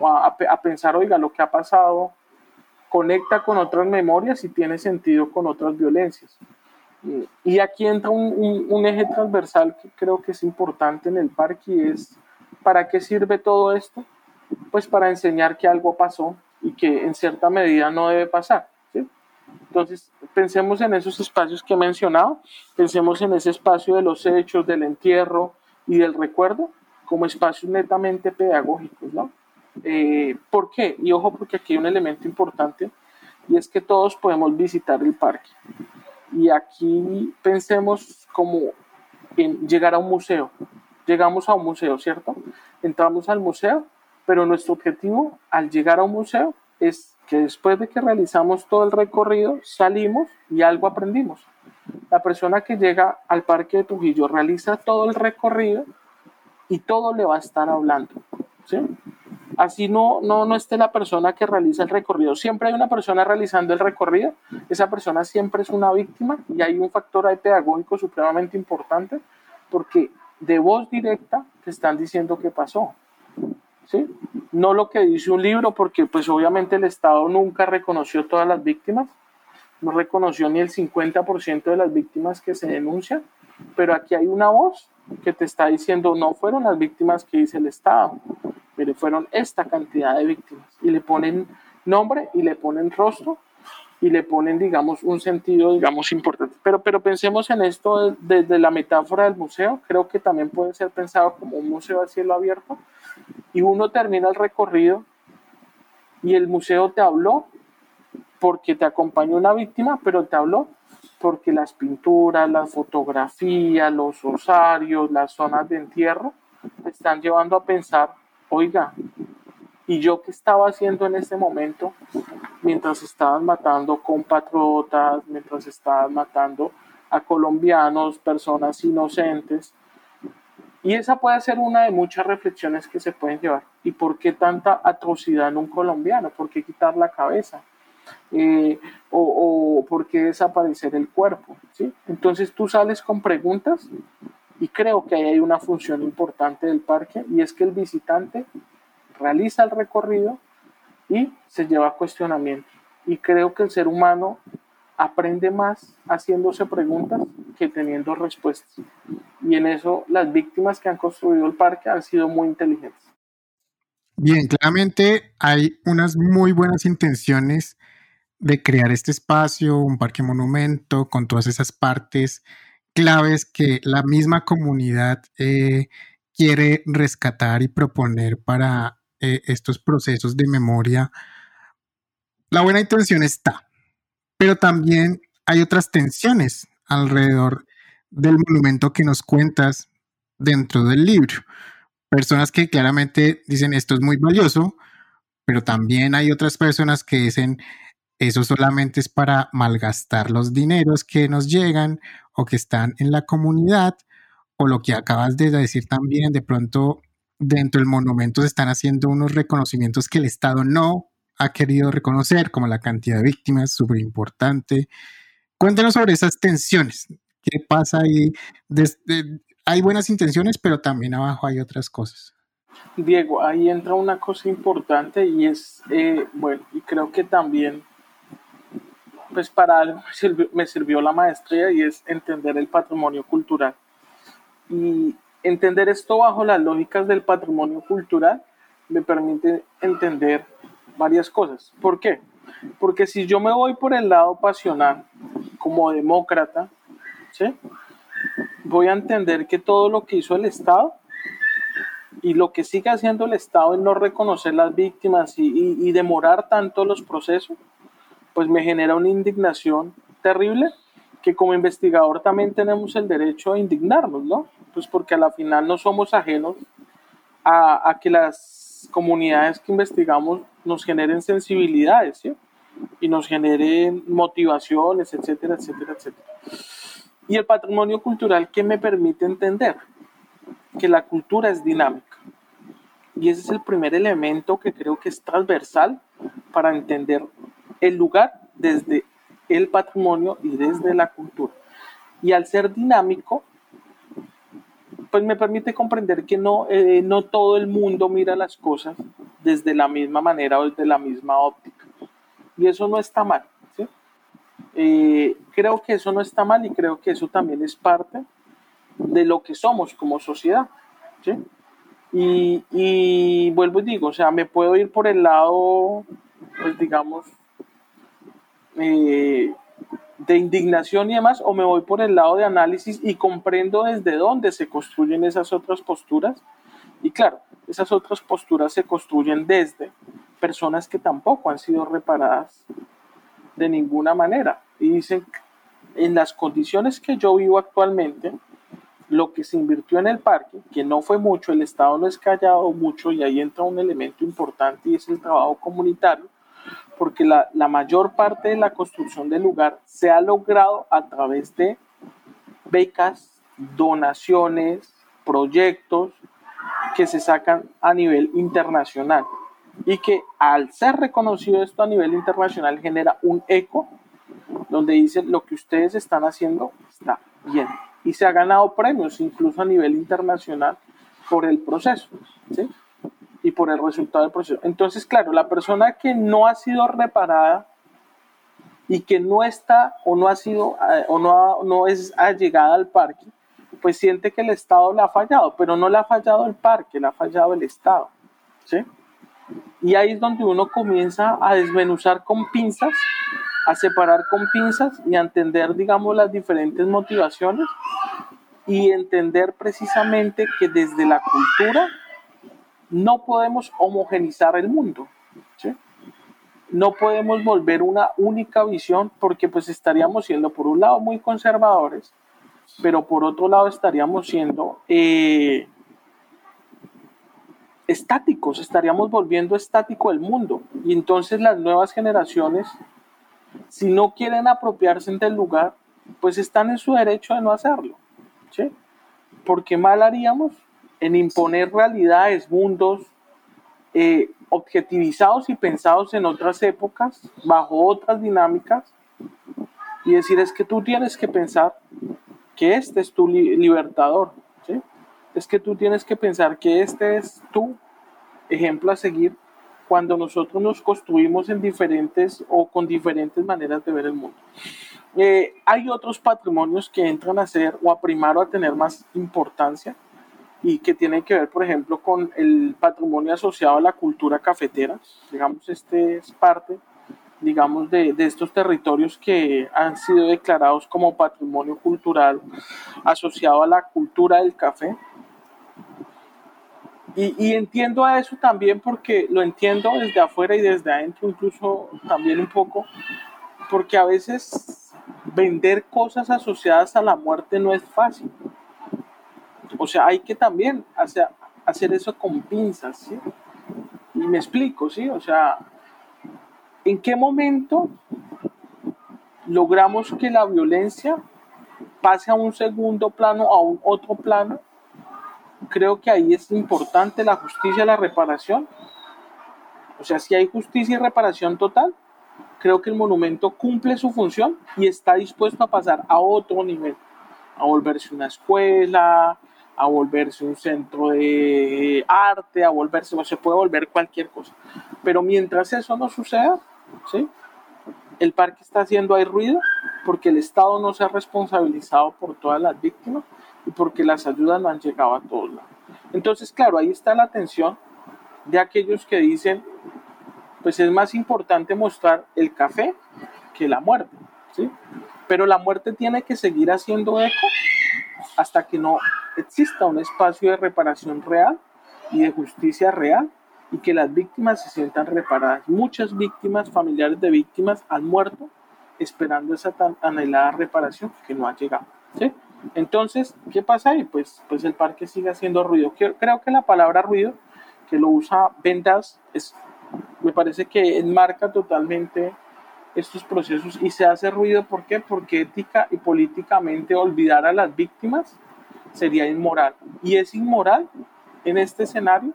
a, a pensar, oiga, lo que ha pasado conecta con otras memorias y tiene sentido con otras violencias. Y aquí entra un, eje transversal que creo que es importante en el parque y es, ¿para qué sirve todo esto? Pues para enseñar que algo pasó y que en cierta medida no debe pasar. Entonces, pensemos en esos espacios que he mencionado, pensemos en ese espacio de los hechos, del entierro y del recuerdo como espacios netamente pedagógicos, ¿no? Eh, ¿Por qué? Y ojo porque aquí hay un elemento importante y es que todos podemos visitar el parque. Y aquí pensemos como en llegar a un museo. Llegamos a un museo, ¿cierto? Entramos al museo, pero nuestro objetivo al llegar a un museo es que después de que realizamos todo el recorrido, salimos y algo aprendimos. La persona que llega al Parque de Trujillo realiza todo el recorrido y todo le va a estar hablando. ¿sí? Así no, no, no esté la persona que realiza el recorrido. Siempre hay una persona realizando el recorrido. Esa persona siempre es una víctima y hay un factor ahí pedagógico supremamente importante porque de voz directa te están diciendo qué pasó. ¿Sí? No lo que dice un libro, porque pues obviamente el Estado nunca reconoció todas las víctimas, no reconoció ni el 50% de las víctimas que se denuncian, pero aquí hay una voz que te está diciendo no fueron las víctimas que dice el Estado, pero fueron esta cantidad de víctimas y le ponen nombre y le ponen rostro y le ponen, digamos, un sentido, digamos, importante. Pero, pero pensemos en esto desde la metáfora del museo. Creo que también puede ser pensado como un museo a cielo abierto. Y uno termina el recorrido y el museo te habló porque te acompañó una víctima, pero te habló porque las pinturas, las fotografías, los osarios, las zonas de entierro, te están llevando a pensar, oiga, ¿y yo qué estaba haciendo en ese momento mientras estaban matando compatriotas, mientras estaban matando a colombianos, personas inocentes? Y esa puede ser una de muchas reflexiones que se pueden llevar. ¿Y por qué tanta atrocidad en un colombiano? ¿Por qué quitar la cabeza? Eh, o, por qué desaparecer el cuerpo. ¿sí? Entonces tú sales con preguntas y creo que ahí hay una función importante del parque y es que el visitante realiza el recorrido y se lleva a cuestionamiento. Y creo que el ser humano aprende más haciéndose preguntas que teniendo respuestas. Y en eso las víctimas que han construido el parque han sido muy inteligentes. Bien, claramente hay unas muy buenas intenciones de crear este espacio, un parque monumento, con todas esas partes claves que la misma comunidad eh, quiere rescatar y proponer para eh, estos procesos de memoria. La buena intención está, pero también hay otras tensiones alrededor del monumento que nos cuentas dentro del libro. Personas que claramente dicen esto es muy valioso, pero también hay otras personas que dicen eso solamente es para malgastar los dineros que nos llegan o que están en la comunidad, o lo que acabas de decir también, de pronto dentro del monumento se están haciendo unos reconocimientos que el Estado no ha querido reconocer, como la cantidad de víctimas, súper importante. Cuéntanos sobre esas tensiones. ¿Qué pasa ahí? hay buenas intenciones, pero también abajo hay otras cosas. Diego, ahí entra una cosa importante y es, eh, bueno, y creo que también pues para algo me sirvió, la maestría y es entender el patrimonio cultural. Y entender esto bajo las lógicas del patrimonio cultural me permite entender varias cosas. ¿Por qué? Porque si yo me voy por el lado pasional como demócrata, ¿sí? voy a entender que todo lo que hizo el Estado y lo que sigue haciendo el Estado en no reconocer las víctimas y, y demorar tanto los procesos, pues me genera una indignación terrible que como investigador también tenemos el derecho a indignarnos, ¿no? Pues porque a la final no somos ajenos a, que las comunidades que investigamos nos generen sensibilidades, ¿sí? Y nos generen motivaciones, etcétera, etcétera, etcétera. Y el patrimonio cultural que me permite entender que la cultura es dinámica. Y ese es el primer elemento que creo que es transversal para entender el lugar desde el patrimonio y desde la cultura. Y al ser dinámico, pues me permite comprender que no, eh, no todo el mundo mira las cosas desde la misma manera o desde la misma óptica. Y eso no está mal. Eh, creo que eso no está mal y creo que eso también es parte de lo que somos como sociedad. Y, y vuelvo y digo, o sea, me puedo ir por el lado, pues digamos, eh, de indignación y demás, o me voy por el lado de análisis y comprendo desde dónde se construyen esas otras posturas. Y claro, esas otras posturas se construyen desde personas que tampoco han sido reparadas de ninguna manera. Y dicen, en las condiciones que yo vivo actualmente, lo que se invirtió en el parque, que no fue mucho, el Estado no es callado mucho y ahí entra un elemento importante y es el trabajo comunitario, porque la, mayor parte de la construcción del lugar se ha logrado a través de becas, donaciones, proyectos que se sacan a nivel internacional y que al ser reconocido esto a nivel internacional genera un eco donde dicen lo que ustedes están haciendo está bien y se ha ganado premios incluso a nivel internacional por el proceso. ¿sí? Y por el resultado del proceso. Entonces, claro, la persona que no ha sido reparada y que no está o no ha sido eh, o no, no es allegada al parque, pues siente que el Estado le ha fallado, pero no le ha fallado el parque, le ha fallado el Estado. ¿sí? Y ahí es donde uno comienza a desmenuzar con pinzas a separar con pinzas y a entender, digamos, las diferentes motivaciones y entender precisamente que desde la cultura no podemos homogenizar el mundo. No podemos volver una única visión porque pues estaríamos siendo por un lado muy conservadores, pero por otro lado estaríamos siendo eh, estáticos, estaríamos volviendo estático el mundo. Y entonces las nuevas generaciones, si no quieren apropiarse del lugar, pues están en su derecho de no hacerlo. ¿sí? Porque mal haríamos en imponer realidades, mundos eh, objetivizados y pensados en otras épocas, bajo otras dinámicas, y decir es que tú tienes que pensar que este es tu libertador, ¿sí? es que tú tienes que pensar que este es tu ejemplo a seguir cuando nosotros nos construimos en diferentes o con diferentes maneras de ver el mundo. Eh, hay otros patrimonios que entran a ser o a primar o a tener más importancia y que tienen que ver, por ejemplo, con el patrimonio asociado a la cultura cafetera. Digamos, este es parte, digamos, de, de estos territorios que han sido declarados como patrimonio cultural asociado a la cultura del café. Y, y, entiendo a eso también porque lo entiendo desde afuera y desde adentro, incluso también un poco, porque a veces vender cosas asociadas a la muerte no es fácil. O sea, hay que también hacer, hacer eso con pinzas, ¿sí? Y me explico, ¿sí? O sea, ¿en qué momento logramos que la violencia pase a un segundo plano, a un otro plano? Creo que ahí es importante la justicia la reparación. O sea, si hay justicia y reparación total, creo que el monumento cumple su función y está dispuesto a pasar a otro nivel, a volverse una escuela, a volverse un centro de arte, a volverse, o se puede volver cualquier cosa. Pero mientras eso no suceda, ¿sí? el parque está haciendo ahí ruido porque el Estado no se ha responsabilizado por todas las víctimas y porque las ayudas no han llegado a todos lados. Entonces, claro, ahí está la tensión de aquellos que dicen, pues es más importante mostrar el café que la muerte, ¿sí? Pero la muerte tiene que seguir haciendo eco hasta que no exista un espacio de reparación real y de justicia real y que las víctimas se sientan reparadas. Muchas víctimas, familiares de víctimas, han muerto esperando esa tan anhelada reparación que no ha llegado. ¿sí? Entonces, ¿qué pasa ahí? Pues, pues el parque sigue haciendo ruido. Creo que la palabra ruido, que lo usa Vendas, es, me parece que enmarca totalmente estos procesos y se hace ruido. ¿Por qué? Porque ética y políticamente olvidar a las víctimas sería inmoral. Y es inmoral en este escenario.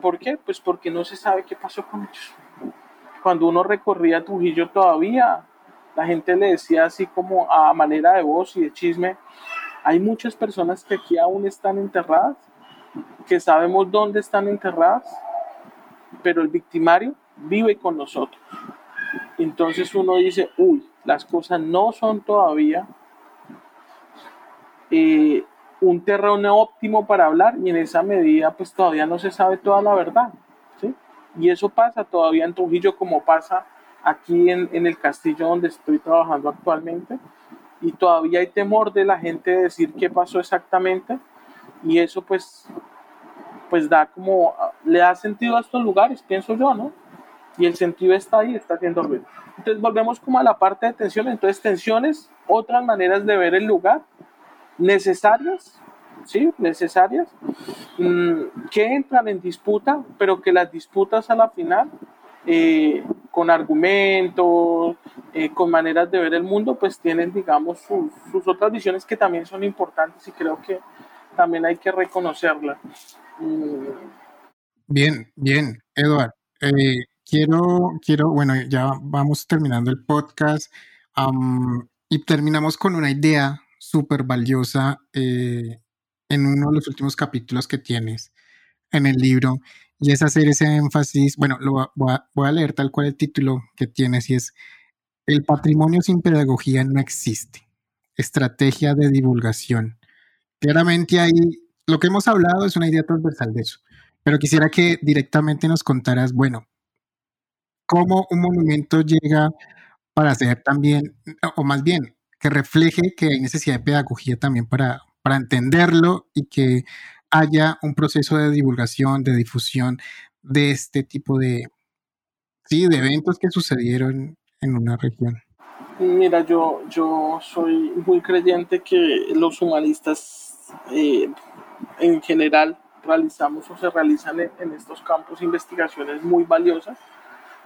¿Por qué? Pues porque no se sabe qué pasó con ellos. Cuando uno recorría Trujillo todavía, la gente le decía así como a manera de voz y de chisme, hay muchas personas que aquí aún están enterradas, que sabemos dónde están enterradas, pero el victimario vive con nosotros. Entonces uno dice, uy, las cosas no son todavía eh, un terreno óptimo para hablar y en esa medida pues todavía no se sabe toda la verdad. ¿sí? Y eso pasa todavía en Trujillo como pasa aquí en, en el castillo donde estoy trabajando actualmente y todavía hay temor de la gente de decir qué pasó exactamente y eso pues pues da como le da sentido a estos lugares pienso yo no y el sentido está ahí está haciendo ruido entonces volvemos como a la parte de tensión entonces tensiones otras maneras de ver el lugar necesarias, ¿sí? Necesarias, mm, que entran en disputa, pero que las disputas a la final, eh, con argumentos, eh, con maneras de ver el mundo, pues tienen, digamos, sus, otras visiones que también son importantes y creo que también hay que reconocerlas. Mm. Bien, bien, Eduard. Eh, quiero, quiero, bueno, ya vamos terminando el podcast y terminamos con una idea súper valiosa eh, en uno de los últimos capítulos que tienes en el libro y es hacer ese énfasis, bueno, lo voy a, voy a leer tal cual el título que tienes y es El patrimonio sin pedagogía no existe. Estrategia de divulgación. Claramente ahí lo que hemos hablado es una idea transversal de eso, pero quisiera que directamente nos contaras, bueno, cómo un monumento llega para ser también, o más bien, que refleje que hay necesidad de pedagogía también para, para entenderlo y que haya un proceso de divulgación, de difusión de este tipo de, sí, de eventos que sucedieron en una región. Mira, yo, yo soy muy creyente que los humanistas eh, en general realizamos o se realizan en, estos campos investigaciones muy valiosas,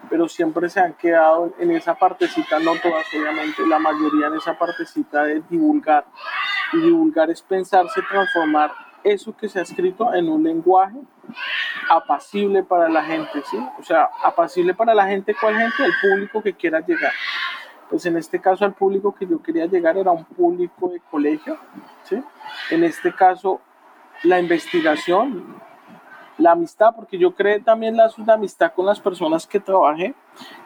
pero siempre se han quedado en esa partecita, no todas obviamente, la mayoría en esa partecita de divulgar. Y divulgar es pensarse, transformar eso que se ha escrito en un lenguaje apacible para la gente, ¿sí? O sea, apacible para la gente, ¿cuál gente? El público que quiera llegar. Pues en este caso, al público que yo quería llegar era un público de colegio, ¿sí? En este caso, la investigación, la amistad, porque yo creé también de amistad con las personas que trabajé,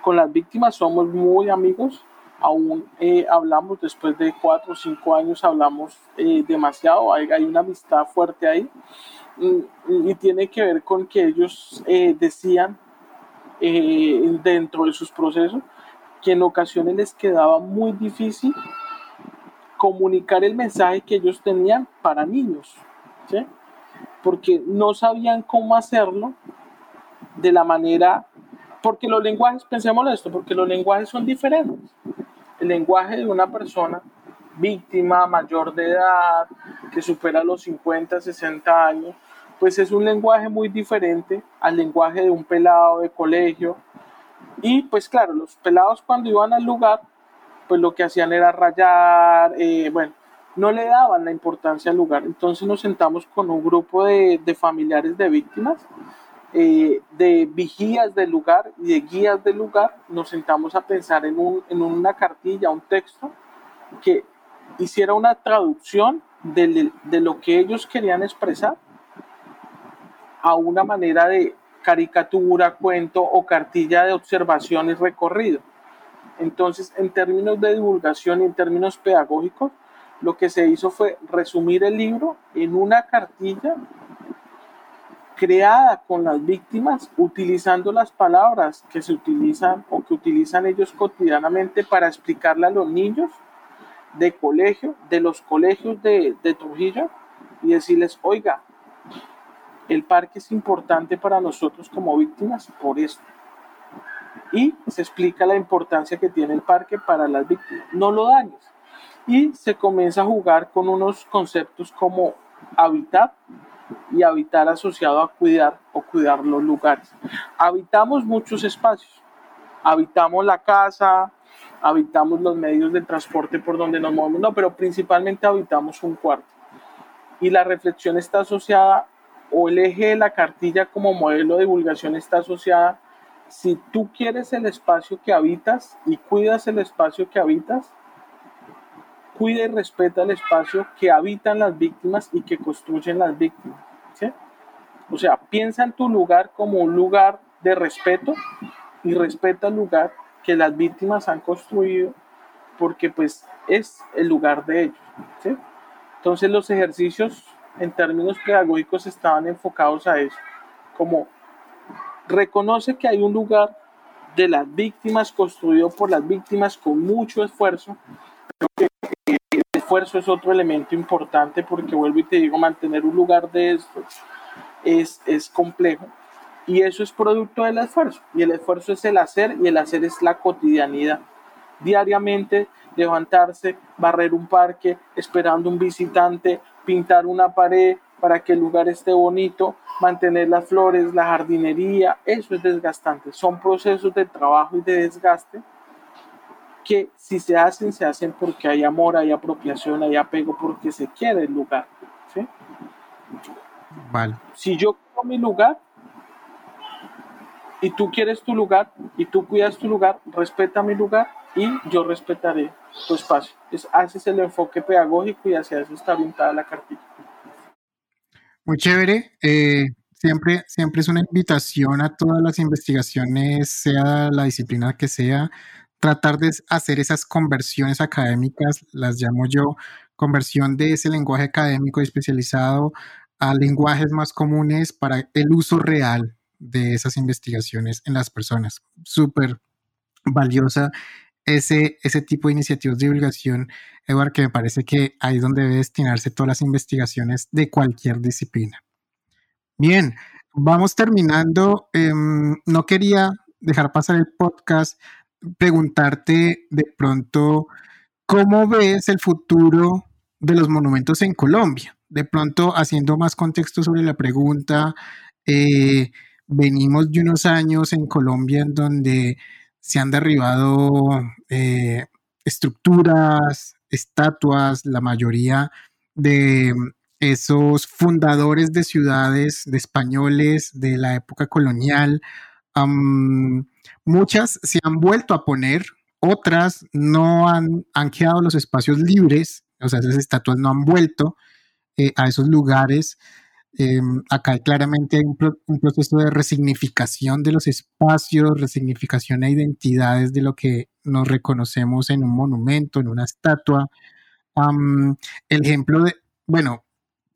con las víctimas somos muy amigos, aún eh, hablamos después de cuatro o cinco años, hablamos eh, demasiado, hay, hay, una amistad fuerte ahí. Y, tiene que ver con que ellos eh, decían dentro de sus procesos que en ocasiones les quedaba muy difícil comunicar el mensaje que ellos tenían para niños, ¿sí? Porque no sabían cómo hacerlo de la manera, porque los lenguajes, pensemos esto, porque los lenguajes son diferentes el lenguaje de una persona víctima, mayor de edad, que supera los 50, 60 años, pues es un lenguaje muy diferente al lenguaje de un pelado de colegio. Y pues claro, los pelados cuando iban al lugar, pues lo que hacían era rayar, eh, bueno, no le daban la importancia al lugar. Entonces nos sentamos con un grupo de, familiares de víctimas eh, de vigías del lugar y de guías del lugar, nos sentamos a pensar en, una cartilla, un texto, que hiciera una traducción de, de lo que ellos querían expresar a una manera de caricatura, cuento o cartilla de observación y recorrido. Entonces, en términos de divulgación y en términos pedagógicos, lo que se hizo fue resumir el libro en una cartilla creada con las víctimas utilizando las palabras que se utilizan o que utilizan ellos cotidianamente para explicarle a los niños de colegio, de los colegios de, de Trujillo y decirles, oiga, el parque es importante para nosotros como víctimas por esto. Y se explica la importancia que tiene el parque para las víctimas. No lo dañes. Y se comienza a jugar con unos conceptos como hábitat, y habitar asociado a cuidar o cuidar los lugares. Habitamos muchos espacios. Habitamos la casa, habitamos los medios de transporte por donde nos movemos, no, pero principalmente habitamos un cuarto. Y la reflexión está asociada, o el eje de la cartilla como modelo de divulgación está asociada, si tú quieres el espacio que habitas y cuidas el espacio que habitas, cuida y respeta el espacio que habitan las víctimas y que construyen las víctimas. O sea, piensa en tu lugar como un lugar de respeto y respeta el lugar que las víctimas han construido porque pues es el lugar de ellos. Entonces los ejercicios en términos pedagógicos estaban enfocados a eso, como reconoce que hay un lugar de las víctimas construido por las víctimas con mucho esfuerzo, esfuerzo es otro elemento importante porque vuelvo y te digo, mantener un lugar de esto es, es complejo y eso es producto del esfuerzo y el esfuerzo es el hacer y el hacer es la cotidianidad. Diariamente levantarse, barrer un parque, esperando un visitante, pintar una pared para que el lugar esté bonito, mantener las flores, la jardinería, eso es desgastante. Son procesos de trabajo y de desgaste que si se hacen, se hacen porque hay amor, hay apropiación, hay apego, porque se quiere el lugar. ¿sí? Vale. Si yo quiero mi lugar y tú quieres tu lugar y tú cuidas tu lugar, respeta mi lugar y yo respetaré tu espacio. Es, haces el enfoque pedagógico y hacia eso está orientada la cartilla. Muy chévere. Eh, siempre, siempre es una invitación a todas las investigaciones, sea la disciplina que sea, tratar de hacer esas conversiones académicas, las llamo yo, conversión de ese lenguaje académico especializado a lenguajes más comunes para el uso real de esas investigaciones en las personas. Súper valiosa ese, ese tipo de iniciativas de divulgación, Eduard, que me parece que ahí es donde debe destinarse todas las investigaciones de cualquier disciplina. Bien, vamos terminando. Em, no quería dejar pasar el podcast, preguntarte de pronto, ¿cómo ves el futuro de los monumentos en Colombia? De pronto, haciendo más contexto sobre la pregunta, eh, venimos de unos años en Colombia en donde se han derribado eh, estructuras, estatuas, la mayoría de esos fundadores de ciudades, de españoles de la época colonial. Muchas se han vuelto a poner, otras no han, quedado los espacios libres, o sea, esas estatuas no han vuelto eh, a esos lugares. Em, acá claramente hay un, proceso de resignificación de los espacios, resignificación e identidades de lo que nos reconocemos en un monumento, en una estatua. el ejemplo de, bueno,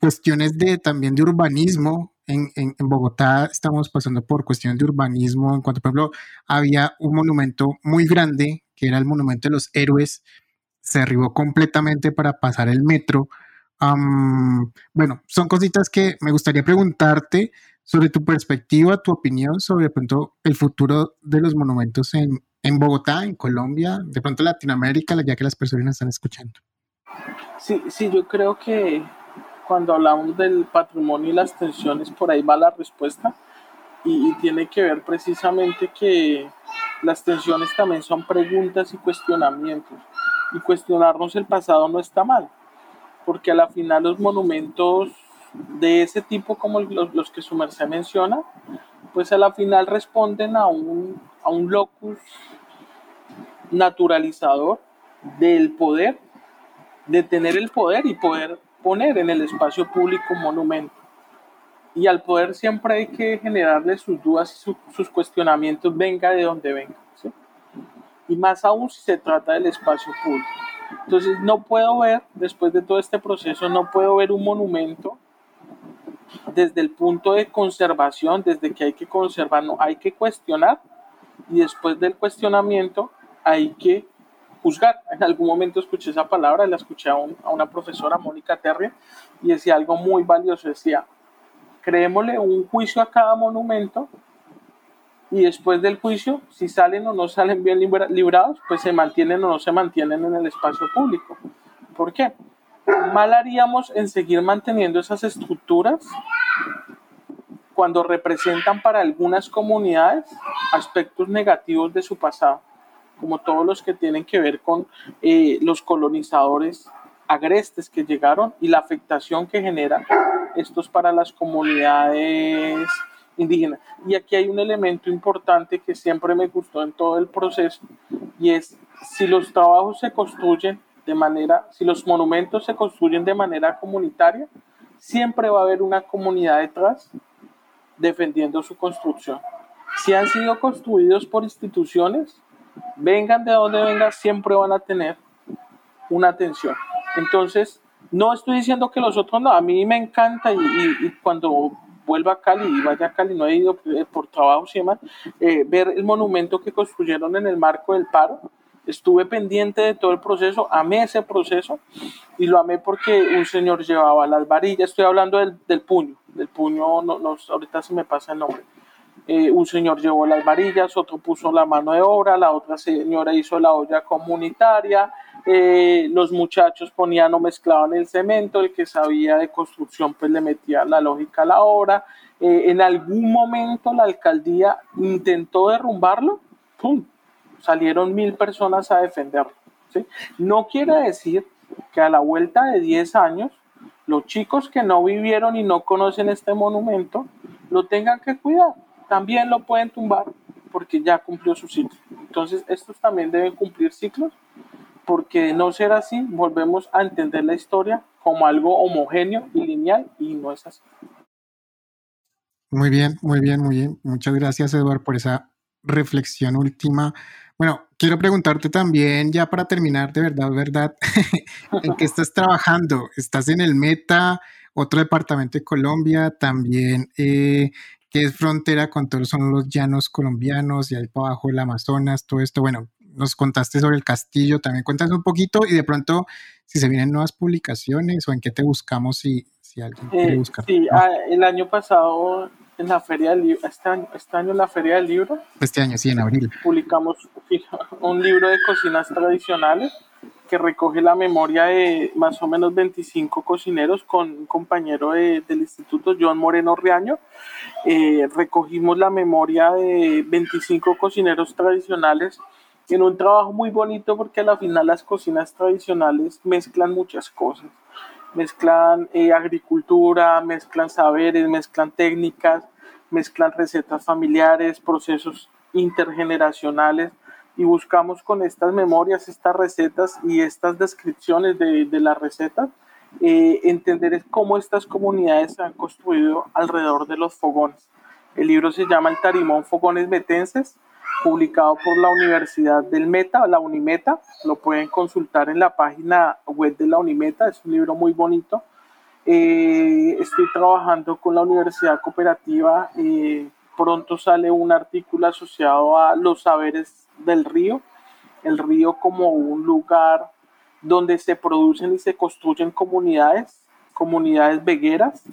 cuestiones de también de urbanismo. En, en, Bogotá estamos pasando por cuestiones de urbanismo. En cuanto, por ejemplo, había un monumento muy grande, que era el monumento de los héroes, se derribó completamente para pasar el metro bueno, son cositas que me gustaría preguntarte sobre tu perspectiva, tu opinión sobre de pronto el futuro de los monumentos en, en Bogotá, en Colombia, de pronto Latinoamérica, ya que las personas están escuchando. Sí, sí, yo creo que cuando hablamos del patrimonio y las tensiones, por ahí va la respuesta. Y, y tiene que ver precisamente que las tensiones también son preguntas y cuestionamientos. Y cuestionarnos el pasado no está mal porque a la final los monumentos de ese tipo como los, que su merced menciona, pues a la final responden a un, a un locus naturalizador del poder, de tener el poder y poder poner en el espacio público monumento. Y al poder siempre hay que generarle sus dudas y sus cuestionamientos, venga de donde venga. Y más aún si se trata del espacio público. Entonces no puedo ver, después de todo este proceso, no puedo ver un monumento desde el punto de conservación, desde que hay que conservar, no, hay que cuestionar y después del cuestionamiento hay que juzgar. En algún momento escuché esa palabra, la escuché a, una profesora, Mónica Terry, y decía algo muy valioso, decía, creémosle un juicio a cada monumento y después del juicio, si salen o no salen bien librados, pues se mantienen o no se mantienen en el espacio público. ¿Por qué? Mal haríamos en seguir manteniendo esas estructuras cuando representan para algunas comunidades aspectos negativos de su pasado, como todos los que tienen que ver con eh, los colonizadores agrestes que llegaron y la afectación que generan estos para las comunidades indígena. Y aquí hay un elemento importante que siempre me gustó en todo el proceso y es si los trabajos se construyen de manera, si los monumentos se construyen de manera comunitaria, siempre va a haber una comunidad detrás defendiendo su construcción. Si han sido construidos por instituciones, vengan de donde vengan, siempre van a tener una atención. Entonces, no estoy diciendo que los otros no, a mí me encanta y, cuando vuelva a Cali y vaya a Cali, no he ido eh, por trabajo y eh, ver el monumento que construyeron en el marco del paro. Estuve pendiente de todo el proceso, amé ese proceso y lo amé porque un señor llevaba las varillas, estoy hablando del, del puño, del puño, no, no, ahorita se me pasa el nombre. Eh, un señor llevó las varillas, otro puso la mano de obra, la otra señora hizo la olla comunitaria, eh, los muchachos ponían o mezclaban el cemento, el que sabía de construcción pues le metía la lógica a la obra. Eh, en algún momento la alcaldía intentó derrumbarlo, ¡pum! salieron mil personas a defenderlo. No quiere decir que a la vuelta de 10 años los chicos que no vivieron y no conocen este monumento lo tengan que cuidar. También lo pueden tumbar porque ya cumplió su ciclo. Entonces estos también deben cumplir ciclos porque de no ser así, volvemos a entender la historia como algo homogéneo y lineal y no es así. Muy bien, muy bien, muy bien. Muchas gracias, Eduardo, por esa reflexión última. Bueno, quiero preguntarte también, ya para terminar, de verdad, verdad, ¿en qué estás trabajando? ¿Estás en el Meta, otro departamento de Colombia? También, eh, que es frontera con todos son los llanos colombianos y ahí para abajo el Amazonas, todo esto. Bueno, nos contaste sobre el castillo, también cuéntanos un poquito y de pronto si se vienen nuevas publicaciones o en qué te buscamos si, si alguien quiere Eh, buscar. sí, ah, el año pasado en la feria del libro, este año, este año en la feria del libro, Este año, sí, en abril. publicamos un libro de cocinas tradicionales que recoge la memoria de más o menos 25 cocineros con un compañero de- del instituto, John Moreno Riaño. Eh, recogimos la memoria de 25 cocineros tradicionales en un trabajo muy bonito porque a la final las cocinas tradicionales mezclan muchas cosas. Mezclan eh, agricultura, mezclan saberes, mezclan técnicas, mezclan recetas familiares, procesos intergeneracionales y buscamos con estas memorias, estas recetas y estas descripciones de, de las recetas eh, entender cómo estas comunidades se han construido alrededor de los fogones. El libro se llama El Tarimón Fogones Metenses, publicado por la Universidad del Meta, la Unimeta. Lo pueden consultar en la página web de la Unimeta, es un libro muy bonito. Eh, estoy trabajando con la Universidad Cooperativa. eh, pronto sale un artículo asociado a los saberes del río, el río como un lugar donde se producen y se construyen comunidades, comunidades vegueras,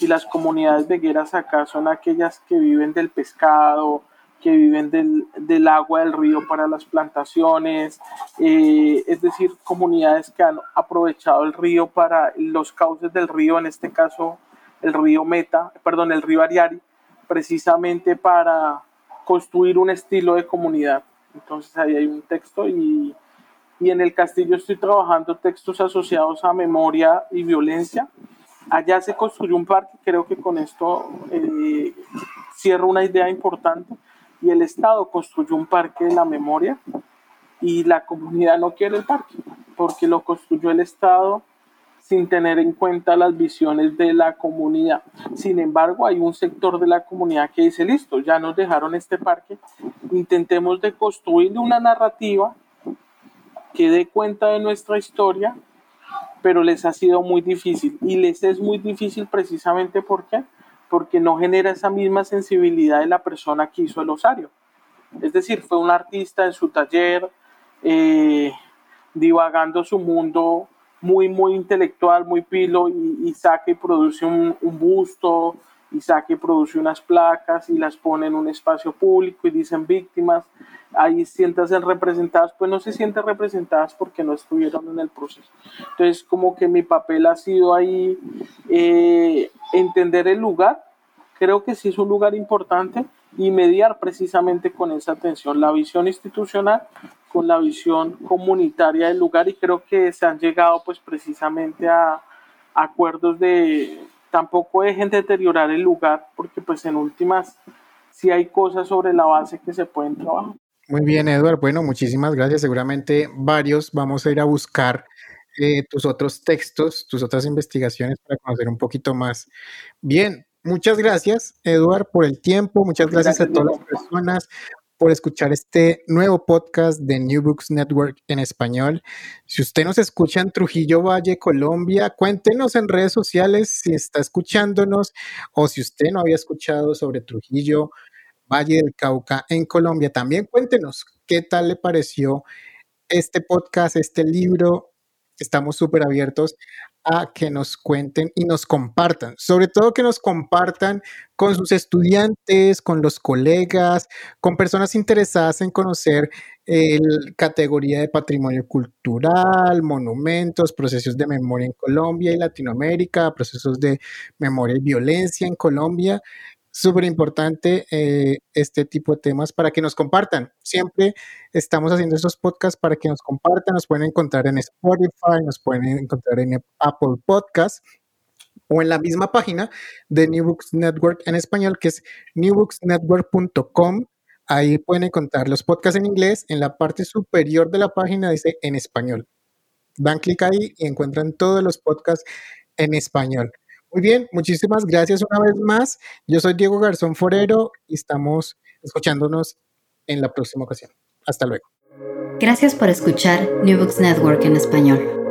y las comunidades vegueras acá son aquellas que viven del pescado, que viven del, del agua del río para las plantaciones, eh, es decir, comunidades que han aprovechado el río para los cauces del río, en este caso el río Meta, perdón, el río Ariari, precisamente para construir un estilo de comunidad. Entonces ahí hay un texto y, y en el castillo estoy trabajando textos asociados a memoria y violencia. Allá se construyó un parque, creo que con esto eh, cierro una idea importante, y el Estado construyó un parque de la memoria y la comunidad no quiere el parque, porque lo construyó el Estado sin tener en cuenta las visiones de la comunidad. Sin embargo, hay un sector de la comunidad que dice, listo, ya nos dejaron este parque, intentemos de construir una narrativa que dé cuenta de nuestra historia, pero les ha sido muy difícil. Y les es muy difícil precisamente ¿por qué? porque no genera esa misma sensibilidad de la persona que hizo el osario. Es decir, fue un artista en su taller, eh, divagando su mundo muy, muy intelectual, muy pilo, y, y saca y produce un, busto, y saca y produce unas placas y las pone en un espacio público y dicen víctimas. Ahí siéntanse representadas, pues no se sienten representadas porque no estuvieron en el proceso. Entonces, como que mi papel ha sido ahí eh, entender el lugar, creo que sí es un lugar importante, y mediar precisamente con esa atención, la visión institucional con la visión comunitaria del lugar y creo que se han llegado pues precisamente a acuerdos de tampoco dejen deteriorar el lugar porque pues en últimas sí hay cosas sobre la base que se pueden trabajar. Muy bien, Edward. Bueno, muchísimas gracias. Seguramente varios vamos a ir a buscar eh, tus otros textos, tus otras investigaciones para conocer un poquito más. Bien, muchas gracias, Edward, por el tiempo. Muchas gracias, gracias a todas las personas por escuchar este nuevo podcast de New Books Network en español. Si usted nos escucha en Trujillo Valle, Colombia, cuéntenos en redes sociales si está escuchándonos o si usted no había escuchado sobre Trujillo Valle del Cauca en Colombia. También cuéntenos qué tal le pareció este podcast, este libro. Estamos súper abiertos a que nos cuenten y nos compartan, sobre todo que nos compartan con sus estudiantes, con los colegas, con personas interesadas en conocer el categoría de patrimonio cultural, monumentos, procesos de memoria en Colombia y Latinoamérica, procesos de memoria y violencia en Colombia. Súper importante eh, este tipo de temas para que nos compartan. Siempre estamos haciendo estos podcasts para que nos compartan. Nos pueden encontrar en Spotify, nos pueden encontrar en Apple Podcasts o en la misma página de New Books Network en español, que es newbooksnetwork.com. Ahí pueden encontrar los podcasts en inglés. En la parte superior de la página dice en español. Dan clic ahí y encuentran todos los podcasts en español. Muy bien, muchísimas gracias una vez más. Yo soy Diego Garzón Forero y estamos escuchándonos en la próxima ocasión. Hasta luego. Gracias por escuchar New Books Network en español.